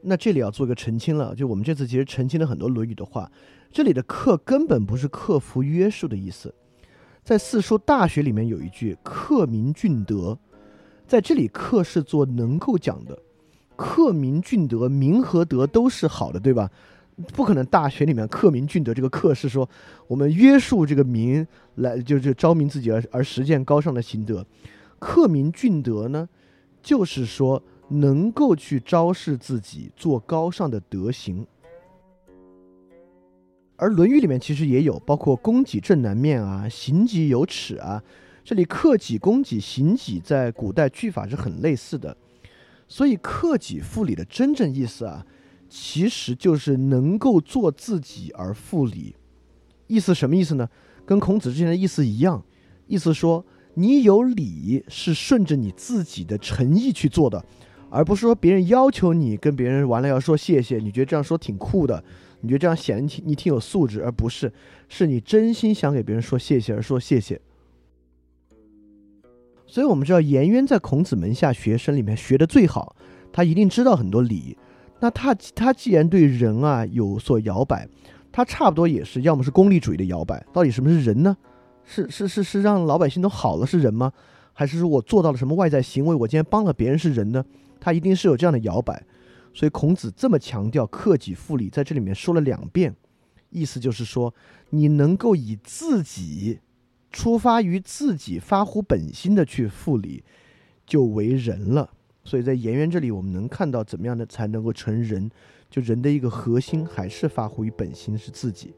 [SPEAKER 1] 那这里要做一个澄清了，就我们这次其实澄清了很多《论语》的话，这里的“克”根本不是克服约束的意思。在《四书大学》里面有一句“克明俊德”，在这里“克”是做能够讲的，“克明俊德”明和德都是好的，对吧？不可能大学里面“克明俊德”这个“克”是说我们约束这个明来，就是昭明自己而而实践高尚的行德。“克明俊德”呢，就是说。能够去昭示自己做高尚的德行，而《论语》里面其实也有，包括“供给正南面”啊，“行己有耻”啊。这里克己、供己、行己在古代句法是很类似的，所以克己复礼的真正意思啊，其实就是能够做自己而复礼。意思什么意思呢？跟孔子之前的意思一样，意思说你有礼是顺着你自己的诚意去做的，而不是说别人要求你跟别人完了要说谢谢，你觉得这样说挺酷的，你觉得这样显得挺你挺有素质，而不是是你真心想给别人说谢谢而说谢谢。所以我们知道颜渊在孔子门下学生里面学的最好，他一定知道很多礼。那他他既然对人啊有所摇摆，他差不多也是要么是功利主义的摇摆。到底什么是人呢？是是是是让老百姓都好了是人吗？还是说我做到了什么外在行为？我今天帮了别人是人呢？他一定是有这样的摇摆。所以孔子这么强调克己复礼，在这里面说了两遍，意思就是说你能够以自己。出发于自己发乎本心的去复礼，就为人了。所以在颜渊这里，我们能看到怎么样的才能够成人？就人的一个核心还是发乎于本心，是自己。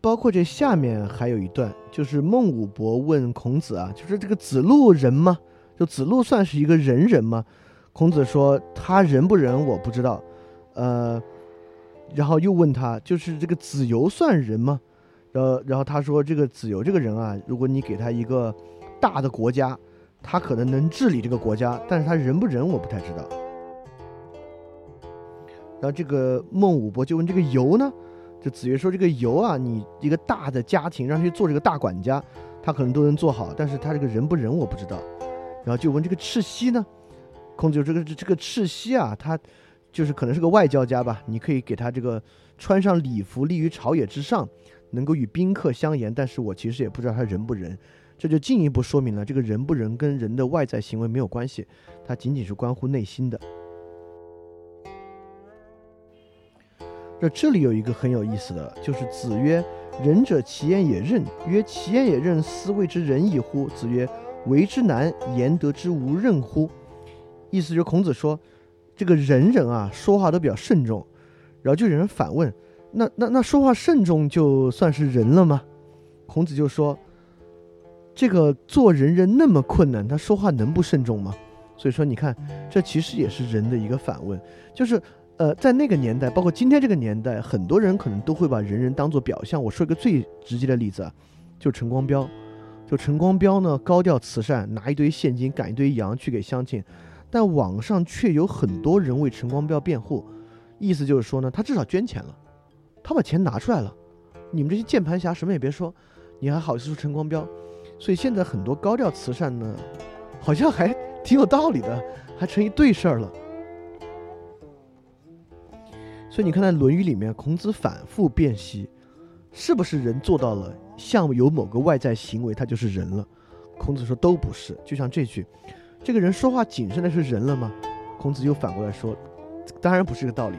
[SPEAKER 1] 包括这下面还有一段，就是孟武伯问孔子啊，就是这个子路人吗？就子路算是一个人人吗？孔子说他人不人我不知道，呃，然后又问他，就是这个子游算人吗？然后，然后他说：“这个子游这个人啊，如果你给他一个大的国家，他可能能治理这个国家，但是他人不仁，我不太知道。”然后这个孟武伯就问：“这个游呢？”就子曰说：“这个游啊，你一个大的家庭让他去做这个大管家，他可能都能做好，但是他这个人不仁，我不知道。”然后就问这个赤溪呢？孔子就这个这个赤溪啊，他就是可能是个外交家吧？你可以给他这个穿上礼服，立于朝野之上。能够与宾客相言，但是我其实也不知道他仁不仁，这就进一步说明了这个人不仁跟人的外在行为没有关系，它仅仅是关乎内心的。这这里有一个很有意思的就是子曰：“仁者，其言也任。”曰：“其言也任，斯谓之仁矣乎？”子曰：“为之难，言得之无任乎？”意思就是孔子说，这个人人啊说话都比较慎重，然后就有人反问。那那那说话慎重就算是人了吗？孔子就说：“这个做人人那么困难，他说话能不慎重吗？”所以说，你看，这其实也是人的一个反问，就是呃，在那个年代，包括今天这个年代，很多人可能都会把人人当做表象。我说一个最直接的例子啊，就陈光标，就陈光标呢，高调慈善，拿一堆现金赶一堆羊去给乡亲，但网上却有很多人为陈光标辩护，意思就是说呢，他至少捐钱了。他把钱拿出来了，你们这些键盘侠什么也别说，你还好意思说陈光标？所以现在很多高调慈善呢，好像还挺有道理的，还成一对事儿了。所以你看，在《论语》里面，孔子反复辨析，是不是人做到了像有某个外在行为，他就是人了？孔子说都不是。就像这句，这个人说话谨慎的是人了吗？孔子又反过来说，当然不是个道理，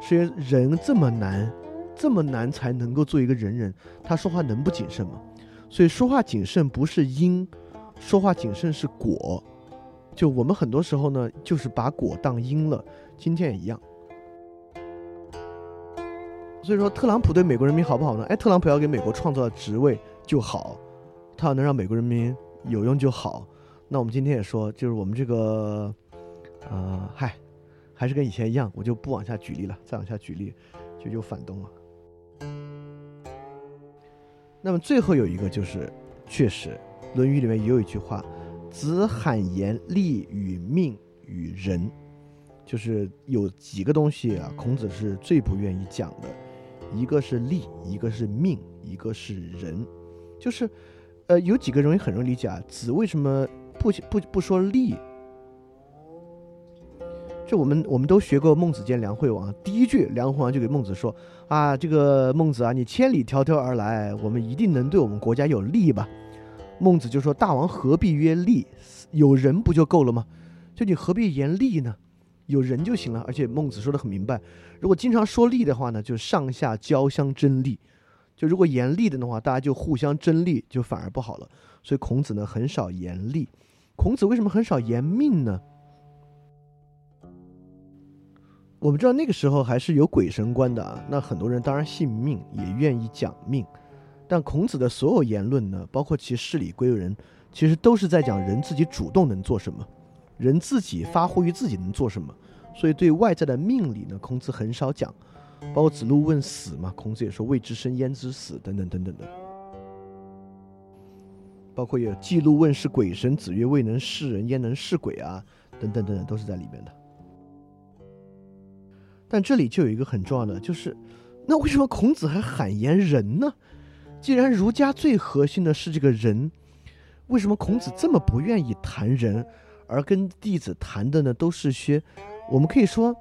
[SPEAKER 1] 是因为人这么难。这么难才能够做一个人人，他说话能不谨慎吗？所以说话谨慎不是因，说话谨慎是果。就我们很多时候呢，就是把果当因了。今天也一样。所以说，特朗普对美国人民好不好呢？哎，特朗普要给美国创造职位就好，他要能让美国人民有用就好。那我们今天也说，就是我们这个，呃，嗨，还是跟以前一样，我就不往下举例了。再往下举例，就就反动了。那么最后有一个就是，确实，《论语》里面也有一句话：“子罕言利与命与仁。”就是有几个东西啊，孔子是最不愿意讲的，一个是利，一个是命，一个是仁。就是，呃，有几个容易很容易理解啊，子为什么不不不说利？就我们我们都学过孟子见梁惠王，第一句梁惠王就给孟子说啊，这个孟子啊，你千里迢迢而来，我们一定能对我们国家有利吧？孟子就说，大王何必曰利？有人不就够了吗？就你何必言利呢？有人就行了。而且孟子说的很明白，如果经常说利的话呢，就上下交相争利；就如果言利的话，大家就互相争利，就反而不好了。所以孔子呢很少言利。孔子为什么很少言命呢？我们知道那个时候还是有鬼神观的啊，那很多人当然信命，也愿意讲命。但孔子的所有言论呢，包括其事理归人，其实都是在讲人自己主动能做什么。人自己发挥于自己能做什么，所以对外在的命理呢，孔子很少讲。包括子路问死嘛，孔子也说未知生焉知死等等等等的。包括有记录问是鬼神，子曰未能视人焉能视鬼啊，等等等等都是在里面的。但这里就有一个很重要的，就是那为什么孔子还罕言人呢？既然儒家最核心的是这个人，为什么孔子这么不愿意谈人，而跟弟子谈的呢都是些，我们可以说。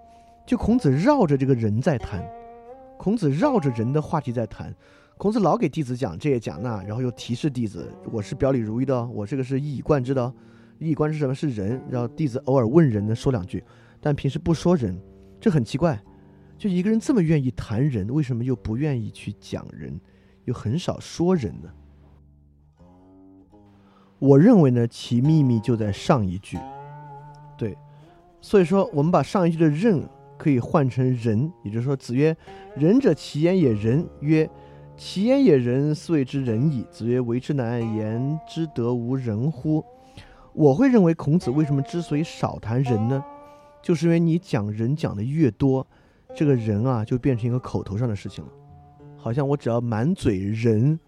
[SPEAKER 1] 就孔子绕着这个人在谈，孔子绕着人的话题在谈，孔子老给弟子讲这也讲那，然后又提示弟子，我是表里如一的，我这个是一以贯之的，一以贯之什么？是人，然后弟子偶尔问人呢说两句，但平时不说人，这很奇怪，就一个人这么愿意谈人，为什么又不愿意去讲人，又很少说人呢？我认为呢，其秘密就在上一句，对，所以说我们把上一句的任。可以换成仁，也就是说，子曰：“仁者，其言也仁。”曰：“其言也仁，斯谓之仁矣。”子曰：“为之难，言之得无仁乎？”我会认为，孔子为什么之所以少谈仁呢？就是因为你讲人讲的越多，这个人啊就变成一个口头上的事情了。好像我只要满嘴仁，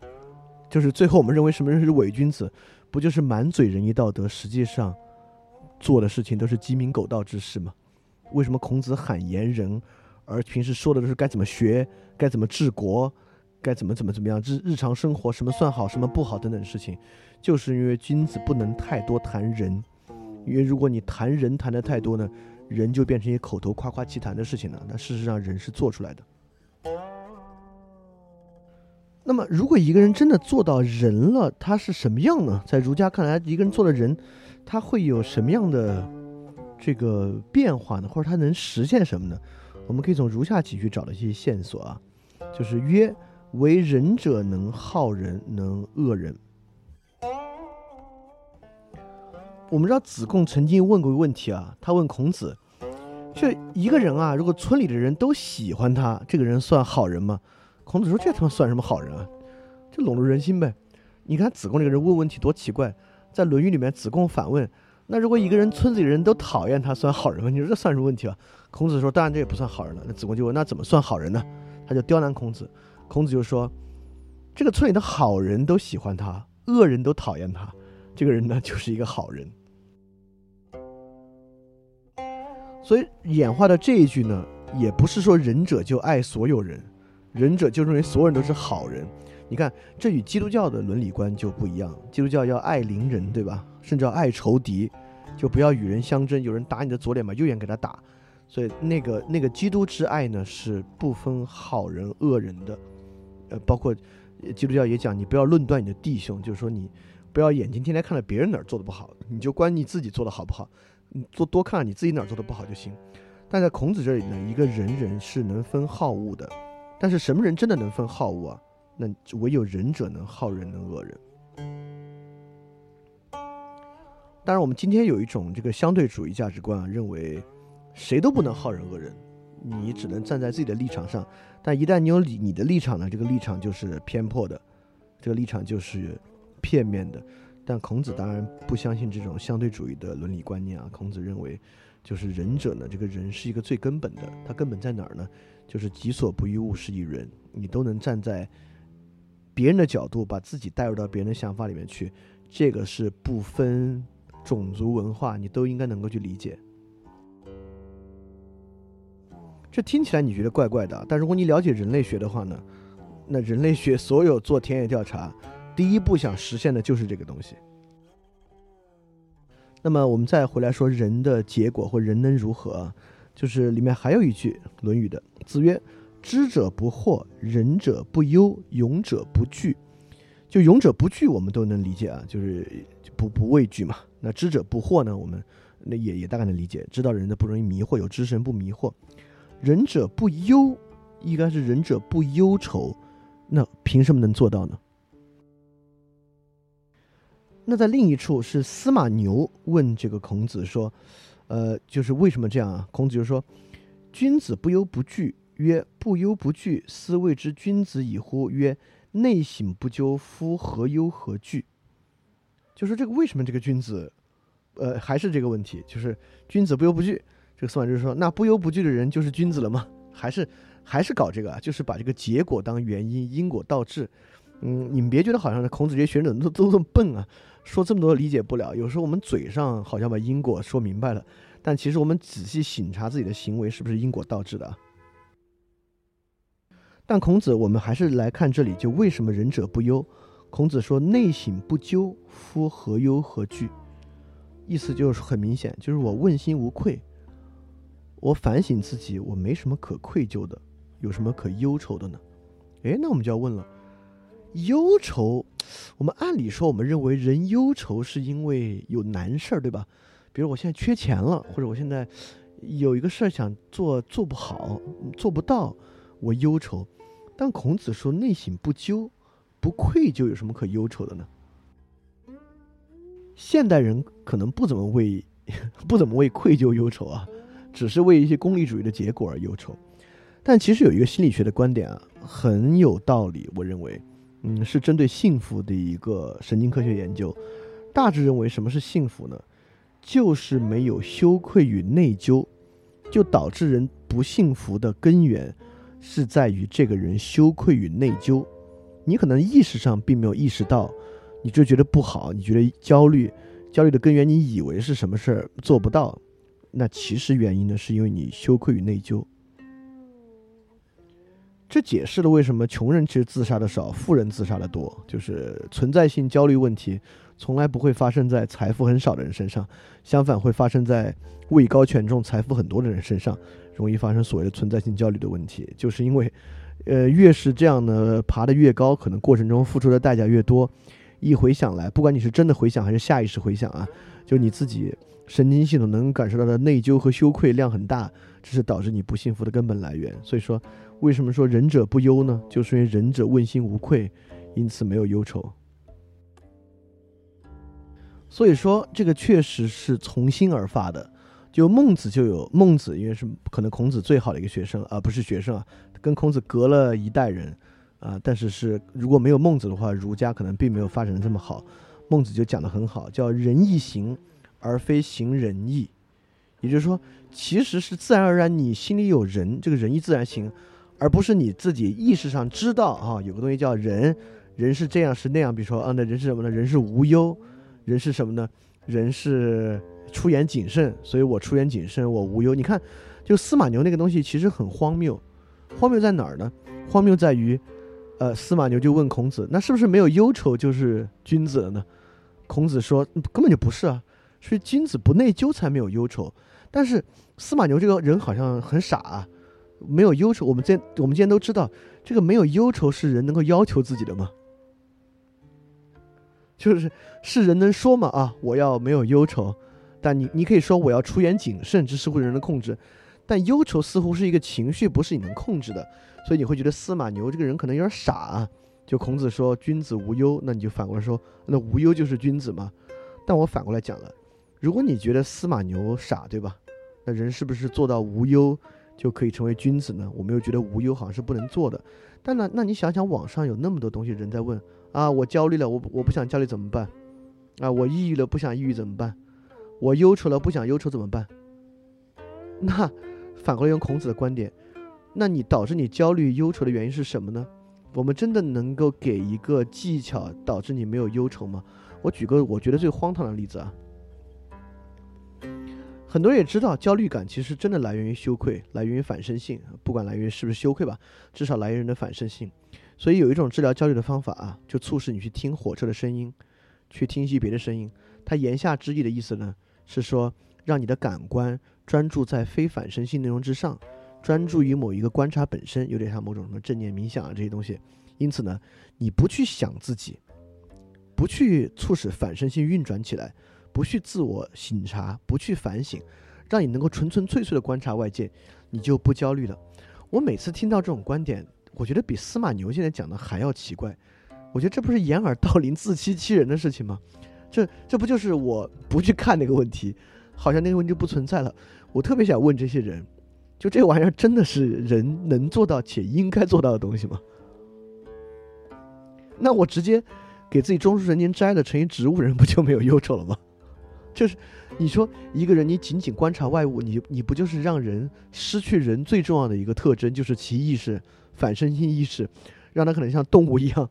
[SPEAKER 1] 就是最后我们认为什么人是伪君子，不就是满嘴仁义道德，实际上做的事情都是鸡鸣狗盗之事吗？为什么孔子喊言人，而平时说的都是该怎么学、该怎么治国、该怎么怎么怎么样日日常生活什么算好、什么不好等等事情，就是因为君子不能太多谈人，因为如果你谈人谈的太多呢，人就变成一些口头夸夸其谈的事情了。那事实上人是做出来的。那么如果一个人真的做到人了，他是什么样呢？在儒家看来，一个人做了人，他会有什么样的？这个变化呢，或者他能实现什么呢？我们可以从如下几句找到一些线索啊，就是曰：为仁者能好人，能恶人。我们知道子贡曾经问过一个问题啊，他问孔子：就一个人啊，如果村里的人都喜欢他，这个人算好人吗？孔子说：这他妈算什么好人啊？就笼络人心呗。你看子贡这个人问问题多奇怪，在《论语》里面，子贡反问。那如果一个人村子里人都讨厌他，算好人吗？你说这算什么问题啊？孔子说：“当然这也不算好人了。”那子贡就问：“那怎么算好人呢？”他就刁难孔子。孔子就说：“这个村里的好人都喜欢他，恶人都讨厌他，这个人呢就是一个好人。”所以演化的这一句呢，也不是说仁者就爱所有人，仁者就认为所有人都是好人。你看，这与基督教的伦理观就不一样。基督教要爱邻人，对吧？甚至要爱仇敌，就不要与人相争。有人打你的左脸，把右眼给他打。所以那个那个基督之爱呢，是不分好人恶人的。呃，包括基督教也讲，你不要论断你的弟兄，就是说你不要眼睛天天看着别人哪儿做的不好，你就关你自己做的好不好。你做多看看你自己哪儿做的不好就行。但在孔子这里呢，一个人人是能分好恶的，但是什么人真的能分好恶啊？那唯有仁者能好人，能恶人。当然，我们今天有一种这个相对主义价值观啊，认为谁都不能好人恶人，你只能站在自己的立场上。但一旦你有你你的立场呢，这个立场就是偏颇的，这个立场就是片面的。但孔子当然不相信这种相对主义的伦理观念啊。孔子认为，就是仁者呢，这个人是一个最根本的，他根本在哪儿呢？就是己所不欲，勿施于人。你都能站在。别人的角度，把自己带入到别人的想法里面去，这个是不分种族文化，你都应该能够去理解。这听起来你觉得怪怪的，但如果你了解人类学的话呢，那人类学所有做田野调查，第一步想实现的就是这个东西。那么我们再回来说人的结果或人能如何，就是里面还有一句《论语》的，子曰。知者不惑，仁者不忧，勇者不惧。就勇者不惧，我们都能理解啊，就是不不畏惧嘛。那知者不惑呢？我们那也也大概能理解，知道人的不容易迷惑，有知识人不迷惑。仁者不忧，应该是仁者不忧愁。那凭什么能做到呢？那在另一处是司马牛问这个孔子说：“呃，就是为什么这样啊？”孔子就说：“君子不忧不惧。”曰：不忧不惧，斯谓之君子矣乎？曰：内省不疚，夫何忧何惧？就说这个为什么这个君子呃，还是这个问题，就是君子不忧不惧。这个司马就说，那不忧不惧的人就是君子了吗？还是还是搞这个啊？就是把这个结果当原因，因果倒置。嗯，你们别觉得好像是孔子这些学者都都这么笨啊，说这么多理解不了。有时候我们嘴上好像把因果说明白了，但其实我们仔细省察自己的行为是不是因果倒置的。但孔子，我们还是来看这里，就为什么仁者不忧？孔子说：“内省不疚，夫何忧何惧？”意思就是很明显，就是我问心无愧，我反省自己，我没什么可愧疚的，有什么可忧愁的呢？诶，那我们就要问了，忧愁，我们按理说，我们认为人忧愁是因为有难事儿，对吧？比如我现在缺钱了，或者我现在有一个事儿想做做不好，做不到，我忧愁。但孔子说内省不疚，不愧疚，有什么可忧愁的呢？现代人可能不怎么为 不怎么为愧疚忧愁啊，只是为一些功利主义的结果而忧愁。但其实有一个心理学的观点啊，很有道理。我认为，嗯，是针对幸福的一个神经科学研究，大致认为什么是幸福呢？就是没有羞愧与内疚，就导致人不幸福的根源。是在于这个人羞愧与内疚，你可能意识上并没有意识到，你就觉得不好，你觉得焦虑，焦虑的根源你以为是什么事儿做不到，那其实原因呢是因为你羞愧与内疚。这解释了为什么穷人其实自杀的少，富人自杀的多，就是存在性焦虑问题从来不会发生在财富很少的人身上，相反会发生在位高权重、财富很多的人身上。容易发生所谓的存在性焦虑的问题，就是因为，呃，越是这样呢，爬得越高，可能过程中付出的代价越多。一回想来，不管你是真的回想还是下意识回想啊，就你自己神经系统能感受到的内疚和羞愧量很大，这是导致你不幸福的根本来源。所以说，为什么说仁者不忧呢？就是因为仁者问心无愧，因此没有忧愁。所以说，这个确实是从心而发的。就孟子就有孟子，因为是可能孔子最好的一个学生啊，不是学生啊，跟孔子隔了一代人啊。但是是如果没有孟子的话，儒家可能并没有发展的这么好。孟子就讲的很好，叫仁义行，而非行仁义。也就是说，其实是自然而然你心里有仁，这个仁义自然行，而不是你自己意识上知道啊，有个东西叫人，人是这样是那样。比如说啊，那人是什么呢？人是无忧，人是什么呢？人是。出言谨慎，所以我出言谨慎，我无忧。你看，就司马牛那个东西其实很荒谬，荒谬在哪儿呢？荒谬在于，呃，司马牛就问孔子，那是不是没有忧愁就是君子了呢？孔子说根本就不是啊，所以君子不内疚才没有忧愁。但是司马牛这个人好像很傻啊，没有忧愁。我们今我们今天都知道，这个没有忧愁是人能够要求自己的吗？就是是人能说吗？啊，我要没有忧愁。但你你可以说我要出言谨慎，这是会人能控制，但忧愁似乎是一个情绪，不是你能控制的，所以你会觉得司马牛这个人可能有点傻啊。就孔子说君子无忧，那你就反过来说，那无忧就是君子吗？但我反过来讲了，如果你觉得司马牛傻，对吧？那人是不是做到无忧就可以成为君子呢？我们又觉得无忧好像是不能做的。但呢，那你想想网上有那么多东西，人在问啊，我焦虑了，我我不想焦虑怎么办？啊，我抑郁了，不想抑郁怎么办？我忧愁了，不想忧愁怎么办？那反过来用孔子的观点，那你导致你焦虑忧愁的原因是什么呢？我们真的能够给一个技巧导致你没有忧愁吗？我举个我觉得最荒唐的例子啊，很多人也知道，焦虑感其实真的来源于羞愧，来源于反身性，不管来源于是不是羞愧吧，至少来源于人的反身性。所以有一种治疗焦虑的方法啊，就促使你去听火车的声音，去听一些别的声音。它言下之意的意思呢？是说，让你的感官专注在非反身性内容之上，专注于某一个观察本身，有点像某种什么正念冥想啊这些东西。因此呢，你不去想自己，不去促使反身性运转起来，不去自我省察，不去反省，让你能够纯纯粹粹的观察外界，你就不焦虑了。我每次听到这种观点，我觉得比司马牛现在讲的还要奇怪。我觉得这不是掩耳盗铃、自欺欺人的事情吗？这这不就是我不去看那个问题，好像那个问题就不存在了。我特别想问这些人，就这玩意儿真的是人能做到且应该做到的东西吗？那我直接给自己中枢神经摘了，成一植物人，不就没有忧愁了吗？就是你说一个人，你仅仅观察外物，你你不就是让人失去人最重要的一个特征，就是其意识、反身性意识，让他可能像动物一样，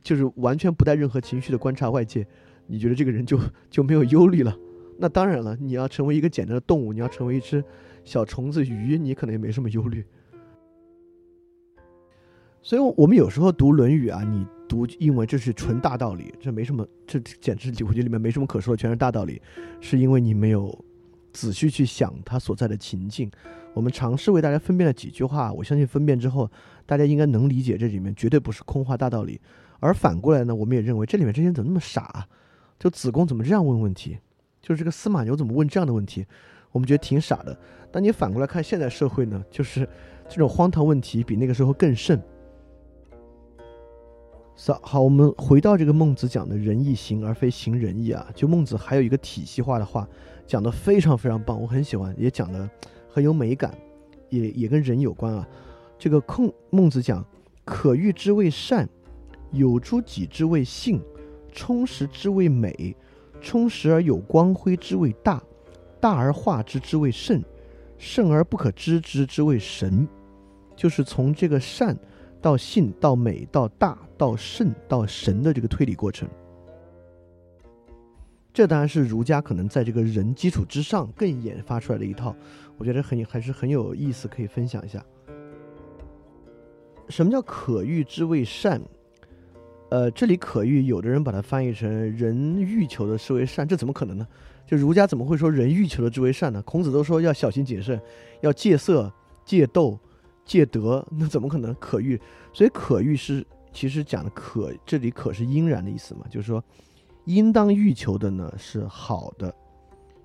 [SPEAKER 1] 就是完全不带任何情绪的观察外界？你觉得这个人就 就没有忧虑了？那当然了，你要成为一个简单的动物，你要成为一只小虫子、鱼，你可能也没什么忧虑。所以，我们有时候读《论语》啊，你读因为这是纯大道理，这没什么，这简直我觉得里面没什么可说的，全是大道理，是因为你没有仔细去想它所在的情境。我们尝试为大家分辨了几句话，我相信分辨之后，大家应该能理解这里面绝对不是空话大道理。而反过来呢，我们也认为这里面这些人怎么那么傻？就子贡怎么这样问问题？就是这个司马牛怎么问这样的问题？我们觉得挺傻的。但你反过来看现在社会呢，就是这种荒唐问题比那个时候更甚。好，好，我们回到这个孟子讲的仁义行而非行仁义啊。就孟子还有一个体系化的话，讲的非常非常棒，我很喜欢，也讲的很有美感，也也跟人有关啊。这个空孟子讲，可欲之谓善，有诸己之谓性，充实之谓美，充实而有光辉之谓大，大而化之之谓圣，圣而不可知之之谓神。就是从这个善。到性，到美，到大，到圣，到神的这个推理过程，这当然是儒家可能在这个人基础之上更研发出来的一套，我觉得很还是很有意思，可以分享一下。什么叫可欲之谓善？呃，这里可欲，有的人把它翻译成人欲求的是为善，这怎么可能呢？就儒家怎么会说人欲求的之为善呢？孔子都说要小心谨慎，要戒色、戒斗。戒德，那怎么可能可欲？所以可欲是其实讲的可，这里可是应然的意思嘛，就是说，应当欲求的呢是好的。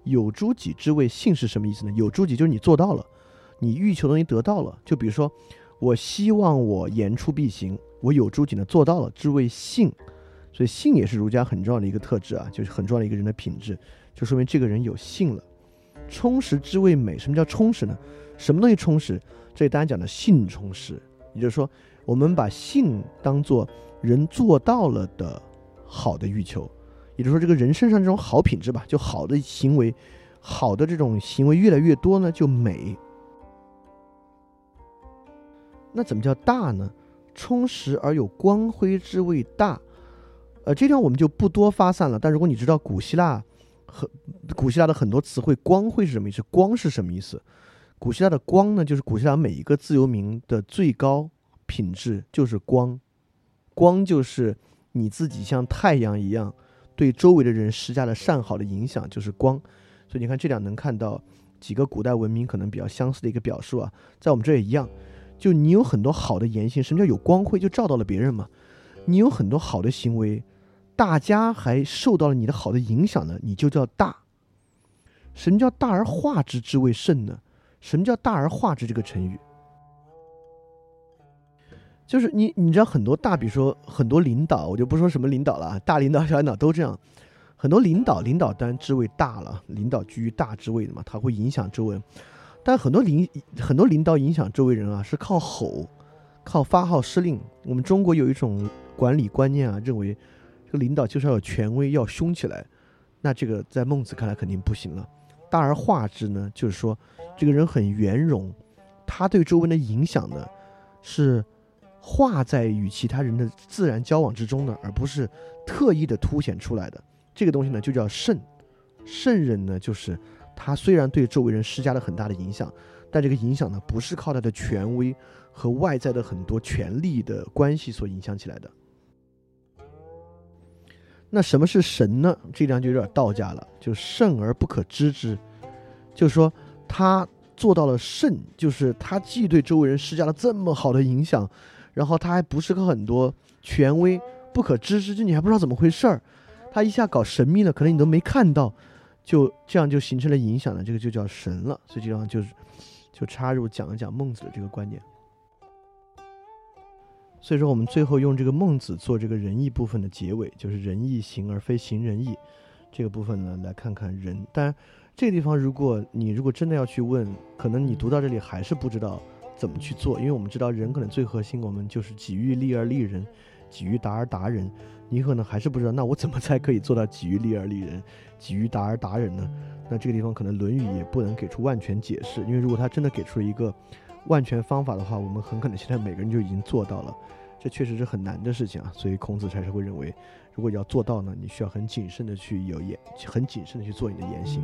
[SPEAKER 1] 有诸己之谓性是什么意思呢？有诸己就是你做到了，你欲求东西得到了。就比如说，我希望我言出必行，我有诸己呢做到了，之谓性。所以性也是儒家很重要的一个特质啊，就是很重要的一个人的品质，就说明这个人有性了。充实之谓美，什么叫充实呢？什么东西充实？这里大家讲的性充实，也就是说，我们把性当做人做到了的好的欲求，也就是说，这个人身上这种好品质吧，就好的行为，好的这种行为越来越多呢，就美。那怎么叫大呢？充实而有光辉之谓大。呃，这地方我们就不多发散了。但如果你知道古希腊和古希腊的很多词汇，光辉是什么意思？光是什么意思？古希腊的光呢，就是古希腊每一个自由民的最高品质，就是光。光就是你自己像太阳一样，对周围的人施加了善好的影响，就是光。所以你看，这两能看到几个古代文明可能比较相似的一个表述啊，在我们这也一样。就你有很多好的言行，什么叫有光辉？就照到了别人嘛。你有很多好的行为，大家还受到了你的好的影响呢，你就叫大。什么叫大而化之之谓圣呢？什么叫大而化之？这个成语，就是你，你知道很多大，比如说很多领导，我就不说什么领导了，大领导、小领导都这样。很多领导，领导当然职位大了，领导居于大职位的嘛，他会影响周围。但很多领很多领导影响周围人啊，是靠吼，靠发号施令。我们中国有一种管理观念啊，认为这个领导就是要有权威，要凶起来。那这个在孟子看来肯定不行了。大而化之呢，就是说，这个人很圆融，他对周围的影响呢，是化在与其他人的自然交往之中的，而不是特意的凸显出来的。这个东西呢，就叫圣。圣人呢，就是他虽然对周围人施加了很大的影响，但这个影响呢，不是靠他的权威和外在的很多权力的关系所影响起来的。那什么是神呢？这张就有点道家了，就圣而不可知之，就是说他做到了圣，就是他既对周围人施加了这么好的影响，然后他还不是个很多权威不可知之，就你还不知道怎么回事儿，他一下搞神秘了，可能你都没看到，就这样就形成了影响了，这个就叫神了。所以这样就是就插入讲一讲孟子的这个观点。所以说，我们最后用这个孟子做这个仁义部分的结尾，就是仁义行而非行仁义这个部分呢，来看看人。当然，这个地方如果你如果真的要去问，可能你读到这里还是不知道怎么去做，因为我们知道人可能最核心，我们就是己欲立而立人，己欲达而达人。你可能还是不知道，那我怎么才可以做到己欲立而立人，己欲达而达人呢？那这个地方可能《论语》也不能给出万全解释，因为如果他真的给出了一个万全方法的话，我们很可能现在每个人就已经做到了，这确实是很难的事情啊。所以孔子才是会认为，如果要做到呢，你需要很谨慎的去有言，很谨慎的去做你的言行。